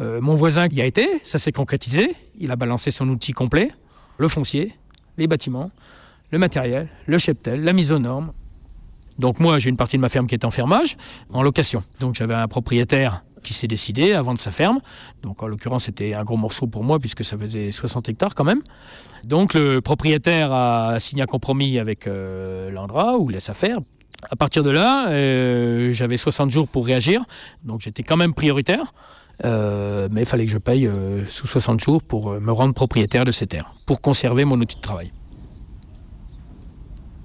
Mon voisin qui a été, ça s'est concrétisé, il a balancé son outil complet, le foncier, les bâtiments, le matériel, le cheptel, la mise aux normes. Donc moi, j'ai une partie de ma ferme qui est en fermage, en location. Donc j'avais un propriétaire qui s'est décidé à vendre sa ferme. Donc en l'occurrence, c'était un gros morceau pour moi puisque ça faisait 60 hectares quand même. Donc le propriétaire a signé un compromis avec euh, l'Andra ou laisse faire. À partir de là, euh, j'avais 60 jours pour réagir, donc j'étais quand même prioritaire. Euh, mais il fallait que je paye euh, sous 60 jours pour me rendre propriétaire de ces terres, pour conserver mon outil de travail.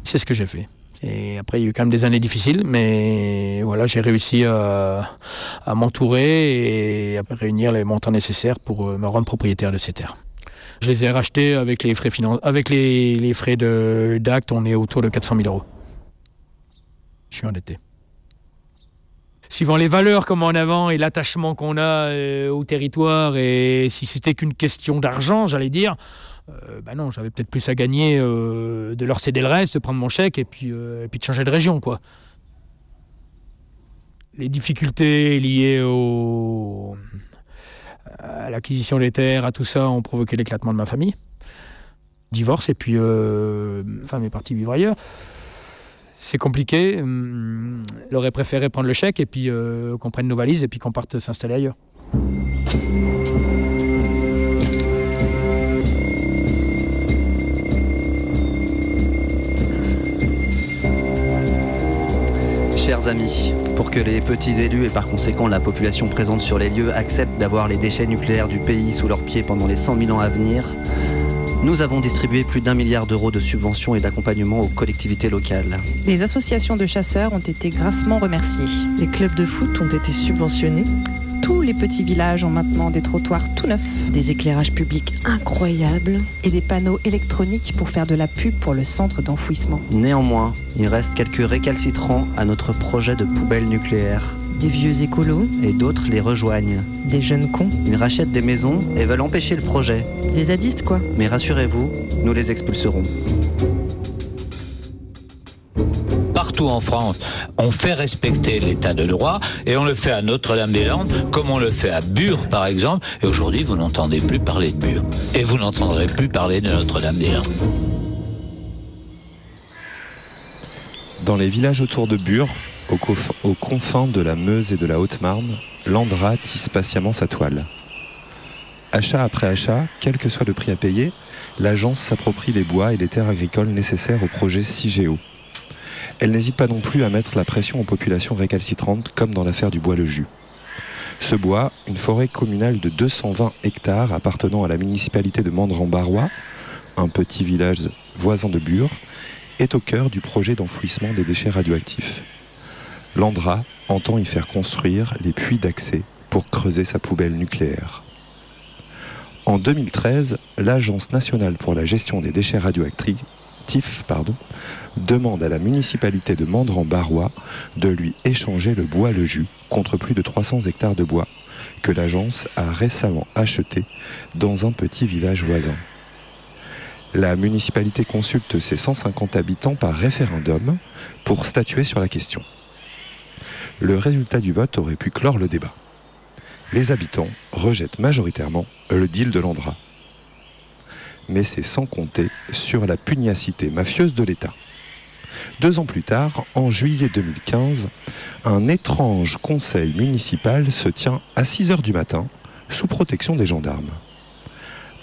C'est ce que j'ai fait. Et après, il y a eu quand même des années difficiles, mais voilà, j'ai réussi à, à m'entourer et à réunir les montants nécessaires pour euh, me rendre propriétaire de ces terres. Je les ai rachetés avec les frais, finan- avec les, frais d'acte, on est autour de 400 000 euros. Je suis endetté. Suivant les valeurs met en avant et l'attachement qu'on a euh, au territoire, et si c'était qu'une question d'argent, j'allais dire, euh, bah non, j'avais peut-être plus à gagner euh, de leur céder le reste, de prendre mon chèque et puis, euh, puis de changer de région, quoi. Les difficultés liées à l'acquisition des terres, à tout ça, ont provoqué l'éclatement de ma famille. Divorce et puis euh, ma femme est partie vivre ailleurs. C'est compliqué. hum, Elle aurait préféré prendre le chèque et puis euh, qu'on prenne nos valises et puis qu'on parte s'installer ailleurs. Chers amis, pour que les petits élus et par conséquent la population présente sur les lieux acceptent d'avoir les déchets nucléaires du pays sous leurs pieds pendant les 100 000 ans à venir, nous avons distribué plus d'un milliard d'euros de subventions et d'accompagnement aux collectivités locales. Les associations de chasseurs ont été grassement remerciées. Les clubs de foot ont été subventionnés. Tous les petits villages ont maintenant des trottoirs tout neufs. Des éclairages publics incroyables. Et des panneaux électroniques pour faire de la pub pour le centre d'enfouissement. Néanmoins, il reste quelques récalcitrants à notre projet de poubelle nucléaire. Des vieux écolos. Et d'autres les rejoignent. Des jeunes cons. Ils rachètent des maisons et veulent empêcher le projet. Des zadistes, quoi. Mais rassurez-vous, nous les expulserons. En France. On fait respecter l'état de droit et on le fait à Notre-Dame-des-Landes comme on le fait à Bure par exemple. Et aujourd'hui, vous n'entendez plus parler de Bure. Et vous n'entendrez plus parler de Notre-Dame-des-Landes. Dans les villages autour de Bure, aux, aux confins de la Meuse et de la Haute-Marne, Landra tisse patiemment sa toile. Achat après achat, quel que soit le prix à payer, l'agence s'approprie les bois et les terres agricoles nécessaires au projet CIGEO. Elle n'hésite pas non plus à mettre la pression aux populations récalcitrantes, comme dans l'affaire du bois le jus. Ce bois, une forêt communale de 220 hectares appartenant à la municipalité de Mandran-Barrois, un petit village voisin de Bure, est au cœur du projet d'enfouissement des déchets radioactifs. L'Andra entend y faire construire les puits d'accès pour creuser sa poubelle nucléaire. En 2013, l'Agence nationale pour la gestion des déchets radioactifs demande à la municipalité de Mandran-Barrois de lui échanger le bois le jus contre plus de 300 hectares de bois que l'agence a récemment acheté dans un petit village voisin. La municipalité consulte ses 150 habitants par référendum pour statuer sur la question. Le résultat du vote aurait pu clore le débat. Les habitants rejettent majoritairement le deal de l'Andra. Mais c'est sans compter sur la pugnacité mafieuse de l'État. Deux ans plus tard, en juillet 2015, un étrange conseil municipal se tient à 6 heures du matin, sous protection des gendarmes.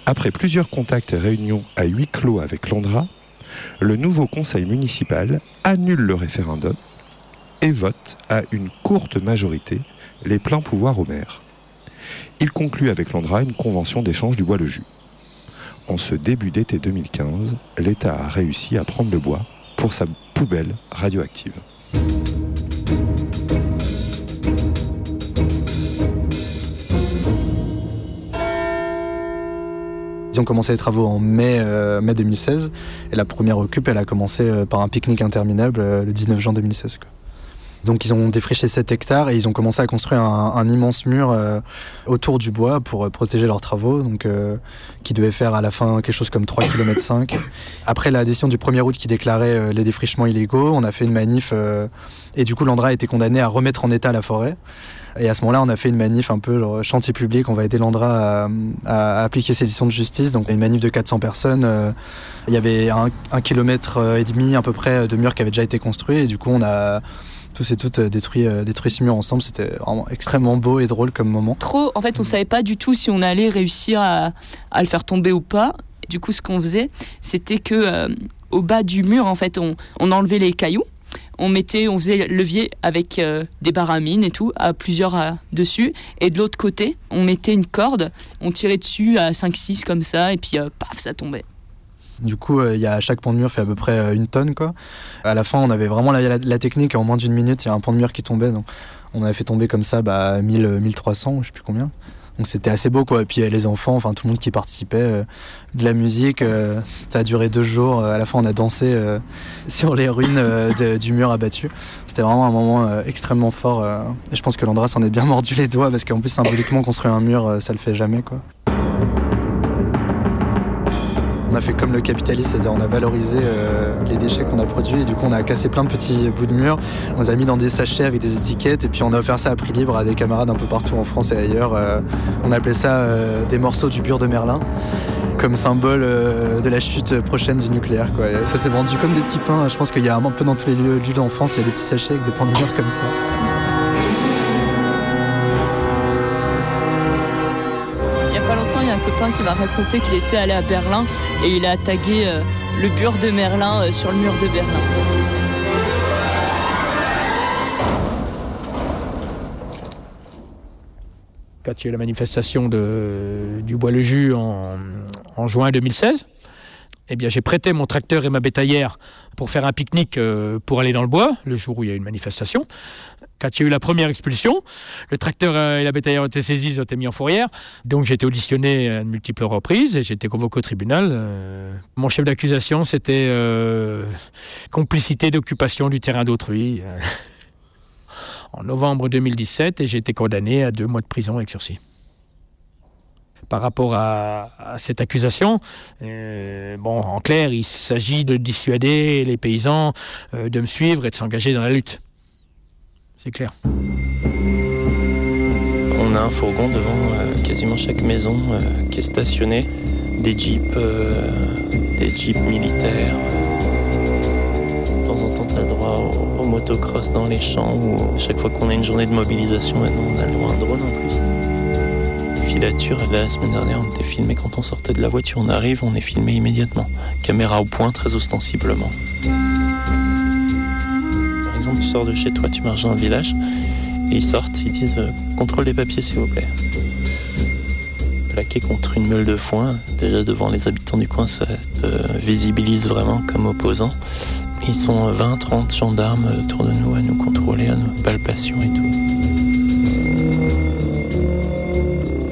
Après plusieurs contacts et réunions à huis clos avec l'Andra, le nouveau conseil municipal annule le référendum et vote à une courte majorité les pleins pouvoirs au maire. Il conclut avec l'Andra une convention d'échange du bois le jus. En ce début d'été 2015, l'État a réussi à prendre le bois pour sa poubelle radioactive. Ils ont commencé les travaux en mai, euh, mai 2016 et la première occupe, elle a commencé euh, par un pique-nique interminable euh, le 19 juin 2016. quoi. Donc ils ont défriché 7 hectares et ils ont commencé à construire un, immense mur euh, autour du bois pour euh, protéger leurs travaux, donc euh, qui devait faire à la fin quelque chose comme 3 km 5. Après la décision du 1er août qui déclarait euh, les défrichements illégaux, on a fait une manif et du coup l'Andra a été condamné à remettre en état la forêt. Et à ce moment-là, on a fait une manif un peu genre, chantier public. On va aider l'Andra à, appliquer ses décisions de justice. Donc, une manif de 400 personnes. Il y avait un, un kilomètre et demi à peu près de murs qui avaient déjà été construits. Et du coup, on a tous et toutes euh, détruit, euh, détruit ce mur ensemble. C'était vraiment extrêmement beau et drôle comme moment. trop. En fait, on savait pas du tout si on allait réussir à, le faire tomber ou pas. Du coup, ce qu'on faisait, c'était que euh, au bas du mur, en fait, on, enlevait les cailloux. On mettait, on faisait levier avec euh, des baramines et tout, à plusieurs dessus. Et de l'autre côté, on mettait une corde, on tirait dessus à 5-6 comme ça, et puis paf, ça tombait. Du coup, euh, il y a chaque pont de mur fait à peu près euh, une tonne. Quoi. À la fin, on avait vraiment la, technique. et En moins d'une minute, il y a un pont de mur qui tombait. Donc, on avait fait tomber comme ça bah, 1000, euh, 1300, je sais plus combien. Donc c'était assez beau quoi. Et puis euh, les enfants, enfin tout le monde qui participait, euh, de la musique, euh, ça a duré deux jours. Euh, À la fin, on a dansé euh, sur les ruines euh, du mur abattu. C'était vraiment un moment euh, extrêmement fort. euh, et je pense que l'Andra s'en est bien mordu les doigts parce qu'en plus symboliquement construire un mur, euh, ça le fait jamais quoi. On a fait comme le capitaliste, c'est-à-dire on a valorisé euh, les déchets qu'on a produits et du coup on a cassé plein de petits bouts de mur, on les a mis dans des sachets avec des étiquettes et puis on a offert ça à prix libre à des camarades un peu partout en France et ailleurs. Euh, on appelait ça euh, des morceaux du bure de Merlin comme symbole de la chute prochaine du nucléaire. Ça s'est vendu comme des petits pains. Je pense qu'il y a un peu dans tous les lieux, lieux en France, il y a des petits sachets avec des pains de mur comme ça. Qui m'a raconté qu'il était allé à Berlin et il a tagué euh, le bure de Merlin euh, sur le mur de Berlin. quand il y a eu la manifestation de, du Bois-le-Jus en juin 2016, eh bien, j'ai prêté mon tracteur et ma bétaillère pour faire un pique-nique euh, pour aller dans le bois, le jour où il y a eu une manifestation. Quand il y a eu la première expulsion, le tracteur euh, et la bétaillère ont été saisis, ont été mis en fourrière. Donc j'ai été auditionné à de multiples reprises et j'ai été convoqué au tribunal. Euh, Mon chef d'accusation, c'était complicité d'occupation du terrain d'autrui. en novembre 2017 et j'ai été condamné à deux mois de prison avec sursis. Par rapport à, cette accusation. Euh, bon, en clair, il s'agit de dissuader les paysans euh, de me suivre et de s'engager dans la lutte. C'est clair. On a un fourgon devant euh, quasiment chaque maison qui est stationné, des jeeps, des jeeps militaires. De temps en temps, tu as droit au, au motocross dans les champs ou chaque fois qu'on a une journée de mobilisation, maintenant on a le droit à un drone en plus. La semaine dernière, on était filmé quand on sortait de la voiture. On arrive, on est filmé immédiatement. Caméra au point, très ostensiblement. Par exemple, tu sors de chez toi, tu marches dans le village, et ils sortent, ils disent euh, contrôle des papiers s'il vous plaît. Plaqué contre une meule de foin, déjà devant les habitants du coin, ça te visibilise vraiment comme opposant. Ils sont 20, 30 gendarmes autour de nous à nous contrôler, à nos palpations et tout.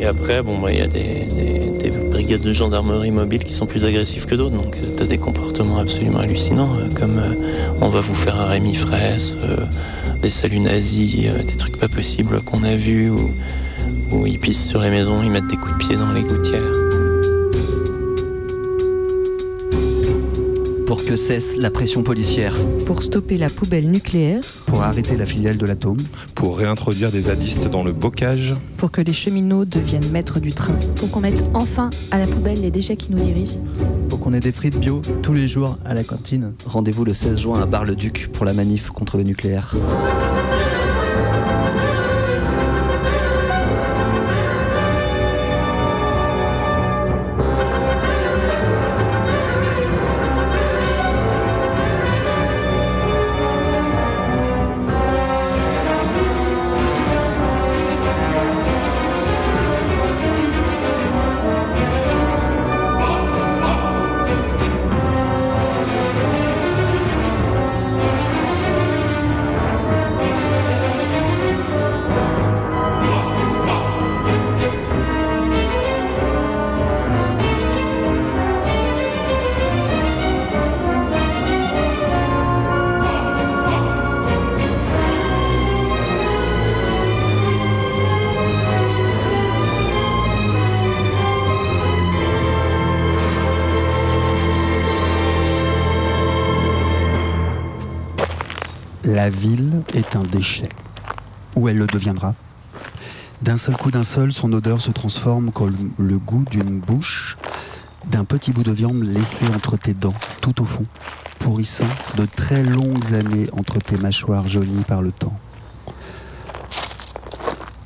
Après, bon, bah, il y a des, des- des brigades de gendarmerie mobile qui sont plus agressives que d'autres, donc tu as des comportements absolument hallucinants, euh, comme euh, on va vous faire un Rémi Fraisse, euh, des saluts nazis, euh, des trucs pas possibles qu'on a vus, où ils pissent sur les maisons, ils mettent des coups de pied dans les gouttières. Pour que cesse la pression policière. Pour stopper la poubelle nucléaire. Pour arrêter la filiale de l'atome. Pour réintroduire des zadistes dans le bocage. Pour que les cheminots deviennent maîtres du train. Pour qu'on mette enfin à la poubelle les déchets qui nous dirigent. Pour qu'on ait des frites bio tous les jours à la cantine. Rendez-vous le 16 juin à Bar-le-Duc pour la manif contre le nucléaire. Ville est un déchet. Ou elle le deviendra? D'un seul coup d'un seul, son odeur se transforme comme le goût d'une bouche, d'un petit bout de viande laissé entre tes dents, tout au fond, pourrissant de très longues années entre tes mâchoires jaunies par le temps.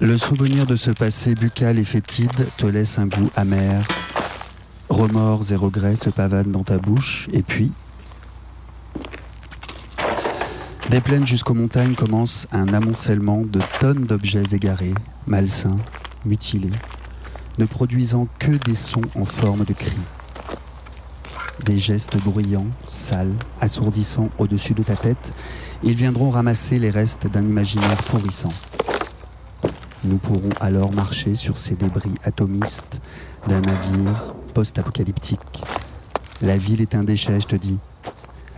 Le souvenir de ce passé buccal et fétide te laisse un goût amer. Remords et regrets se pavanent dans ta bouche, et puis, des plaines jusqu'aux montagnes commence un amoncellement de tonnes d'objets égarés, malsains, mutilés, ne produisant que des sons en forme de cris. Des gestes bruyants, sales, assourdissants au-dessus de ta tête, ils viendront ramasser les restes d'un imaginaire pourrissant. Nous pourrons alors marcher sur ces débris atomistes d'un navire post-apocalyptique. La ville est un déchet, je te dis.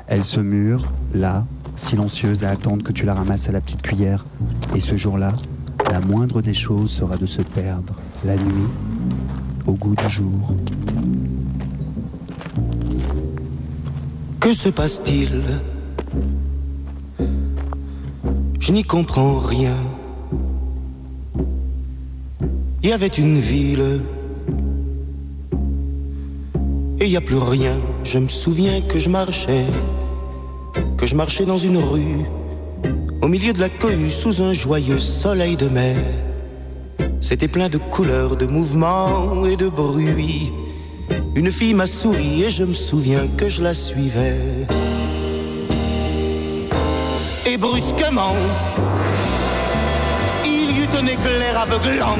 Elle se mure, là, silencieuse à attendre que tu la ramasses à la petite cuillère. Et ce jour-là, la moindre des choses sera de se perdre, la nuit, au goût du jour. Que se passe-t-il? Je n'y comprends rien. Il y avait une ville. Et il n'y a plus rien. Je me souviens que je marchais. Que je marchais dans une rue. Au milieu de la cohue, sous un joyeux soleil de mer. C'était plein de couleurs, de mouvements et de bruit. Une fille m'a souri et je me souviens que je la suivais. Et brusquement, il y eut un éclair aveuglant.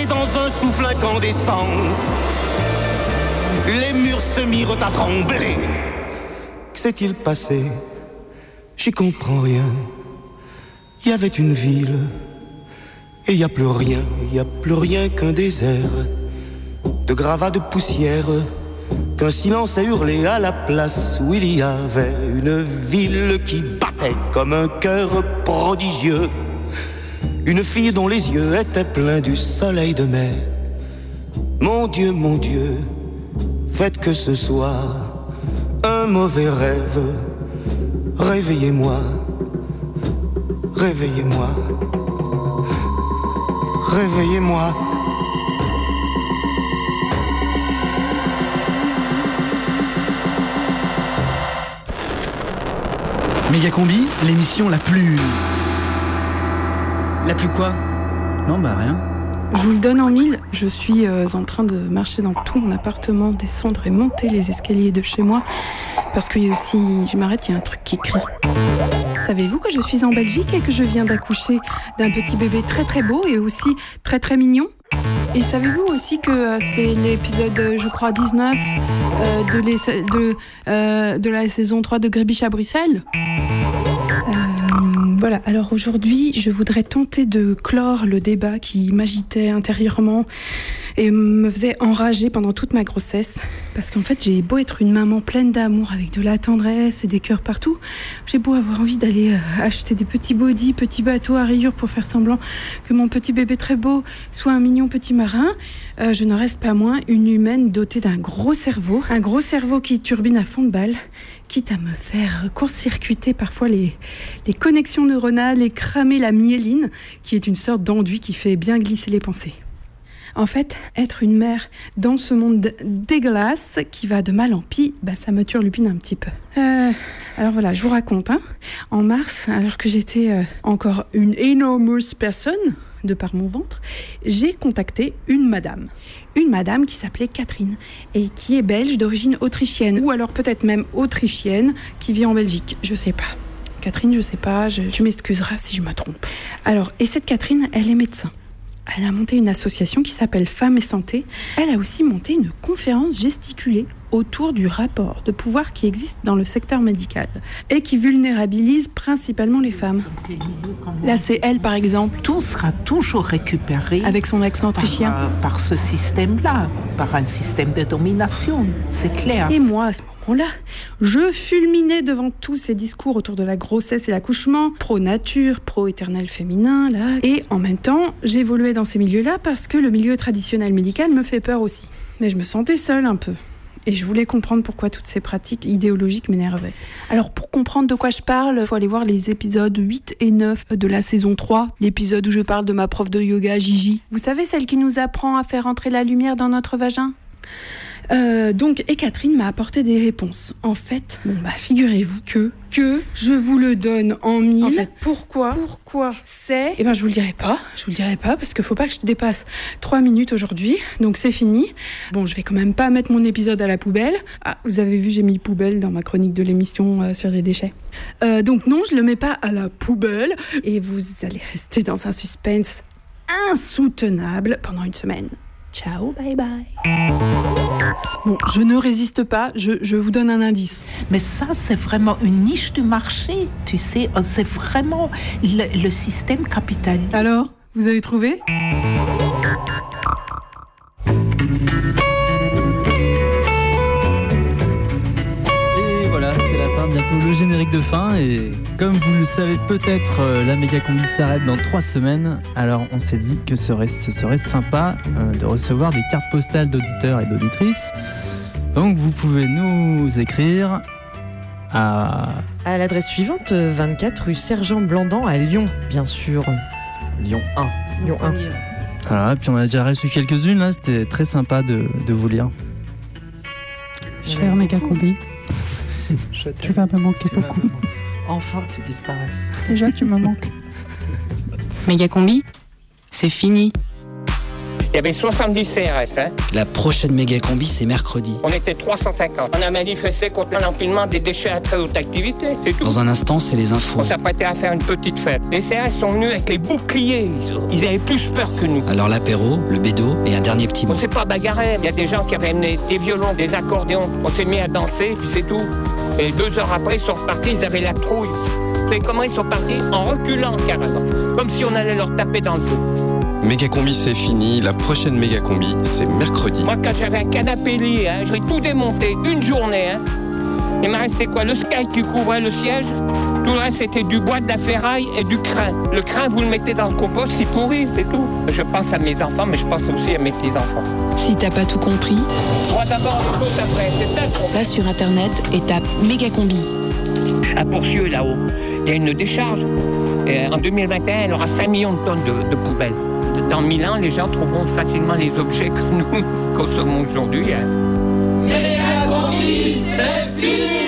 Et dans un souffle incandescent, les murs se mirent à trembler. S'est-il passé J'y comprends rien. Il y avait une ville, et il a plus rien, il a plus rien qu'un désert de gravats de poussière, qu'un silence a hurlé à la place où il y avait une ville qui battait comme un cœur prodigieux. une fille dont les yeux étaient pleins du soleil de mai. Mon Dieu, mon Dieu, faites que ce soit mauvais rêve. Réveillez-moi, réveillez-moi, réveillez-moi. Méga Combi, l'émission la plus. La plus quoi? Non, bah rien. Je vous le donne en mille, je suis euh, en train de marcher dans tout mon appartement, descendre et monter les escaliers de chez moi, parce que si je m'arrête, il y a un truc qui crie. Savez-vous que je suis en Belgique et que je viens d'accoucher d'un petit bébé très très beau et aussi très très mignon? Et savez-vous aussi que euh, c'est l'épisode, euh, je crois, 19 euh, de, de, la saison 3 de Grébiche à Bruxelles? Voilà, alors aujourd'hui, je voudrais tenter de clore le débat qui m'agitait intérieurement et me faisait enrager pendant toute ma grossesse. Parce qu'en fait, j'ai beau être une maman pleine d'amour, avec de la tendresse et des cœurs partout, j'ai beau avoir envie d'aller euh, acheter des petits bodys, petits bateaux à rayures pour faire semblant que mon petit bébé très beau soit un mignon petit marin, euh, je ne reste pas moins une humaine dotée d'un gros cerveau, un gros cerveau qui turbine à fond de balle, quitte à me faire court-circuiter parfois les, les connexions neuronales et cramer la myéline, qui est une sorte d'enduit qui fait bien glisser les pensées. En fait, être une mère dans ce monde dégueulasse qui va de mal en pis, bah, ça me turlupine un petit peu. Euh, alors voilà, je vous raconte. hein. En mars, alors que j'étais euh, encore une énormeuse personne, de par mon ventre, j'ai contacté une madame. Une madame qui s'appelait Catherine et qui est belge d'origine autrichienne, ou alors peut-être même autrichienne, qui vit en Belgique, je sais pas. Catherine, je sais pas, je, tu m'excuseras si je me trompe. Alors, et cette Catherine, elle est médecin. Elle a monté une association qui s'appelle Femmes et Santé. Elle a aussi monté une conférence gesticulée autour du rapport de pouvoir qui existe dans le secteur médical et qui vulnérabilise principalement les femmes. Là, c'est elle, par exemple. Tout sera toujours récupéré Avec son accent autrichien. par, euh, par ce système-là, par un système de domination, c'est clair. Et moi, à ce moment-là, je fulminais devant tous ces discours autour de la grossesse et l'accouchement, pro-nature, pro-éternel féminin, là. Et en même temps, j'évoluais dans ces milieux-là parce que le milieu traditionnel médical me fait peur aussi. Mais je me sentais seule un peu. Et je voulais comprendre pourquoi toutes ces pratiques idéologiques m'énervaient. Alors pour comprendre de quoi je parle, il faut aller voir les épisodes 8 et 9 de la saison 3, l'épisode où je parle de ma prof de yoga Gigi. Vous savez celle qui nous apprend à faire entrer la lumière dans notre vagin? Euh, donc, et Catherine m'a apporté des réponses. En fait, bon bah figurez-vous que que je vous le donne en mille. En fait, pourquoi Pourquoi C'est Eh ben, je vous le dirai pas. Je vous le dirai pas parce qu'il faut pas que je dépasse trois minutes aujourd'hui. Donc c'est fini. Bon, je vais quand même pas mettre mon épisode à la poubelle. Ah, vous avez vu, j'ai mis poubelle dans ma chronique de l'émission euh, sur les déchets. Euh, donc non, je le mets pas à la poubelle. Et vous allez rester dans un suspense insoutenable pendant une semaine. Ciao, bye bye. Bon, je ne résiste pas, je, je vous donne un indice. Mais ça, c'est vraiment une niche du marché, tu sais, euh, c'est vraiment le, le système capitaliste. Alors, vous avez trouvé? De fin. Et comme vous le savez peut-être, euh, la méga combi s'arrête dans trois semaines. Alors on s'est dit que ce serait, ce serait sympa euh, de recevoir des cartes postales d'auditeurs et d'auditrices. Donc vous pouvez nous écrire à À l'adresse suivante, euh, 24 rue Sergent Blandan à Lyon, bien sûr. Lyon 1. Lyon 1. Voilà, puis on a déjà reçu quelques-unes là, c'était très sympa de, de vous lire. Cher méga combi, tu vas me manquer beaucoup. Enfin, tu disparais. Déjà, tu me manques. Méga combi, c'est fini. Il y avait 70 CRS, hein. La prochaine méga combi, c'est mercredi. On était 350. On a manifesté contre l'empilement des déchets à très haute activité, c'est tout. Dans un instant, c'est les infos. On s'apprêtait à faire une petite fête. Les CRS sont venus avec les boucliers. Ils- Ils avaient plus peur que nous. Alors l'apéro, le bédo et un dernier petit On mot. s'est pas bagarré. Il y a des gens qui avaient amené des violons, des accordéons. On s'est mis à danser, puis c'est tout. Et deux heures après, ils sont repartis, ils avaient la trouille. Vous savez comment ils sont partis En reculant carrément. Comme si on allait leur taper dans le dos. Méga combi c'est fini, la prochaine méga combi c'est mercredi. Moi, quand j'avais un canapé lit, hein, j'ai tout démonté une journée. Hein. Il m'a resté quoi? Le sky qui couvrait le siège? Tout le reste, c'était du bois, de la ferraille et du crin. Le crin, vous le mettez dans le compost, il pourrit, c'est tout. Je pense à mes enfants, mais je pense aussi à mes petits-enfants. Si t'as pas tout compris, Moi d'abord, après, c'est ça va sur internet et tape Mégacombi. À Pourcieux, là-haut, il y a une décharge. Et en 2021, elle aura 5 millions de tonnes de, de poubelles. Dans 1000 ans, les gens trouveront facilement les objets que nous consommons aujourd'hui. hein. Mégacombi, c'est fini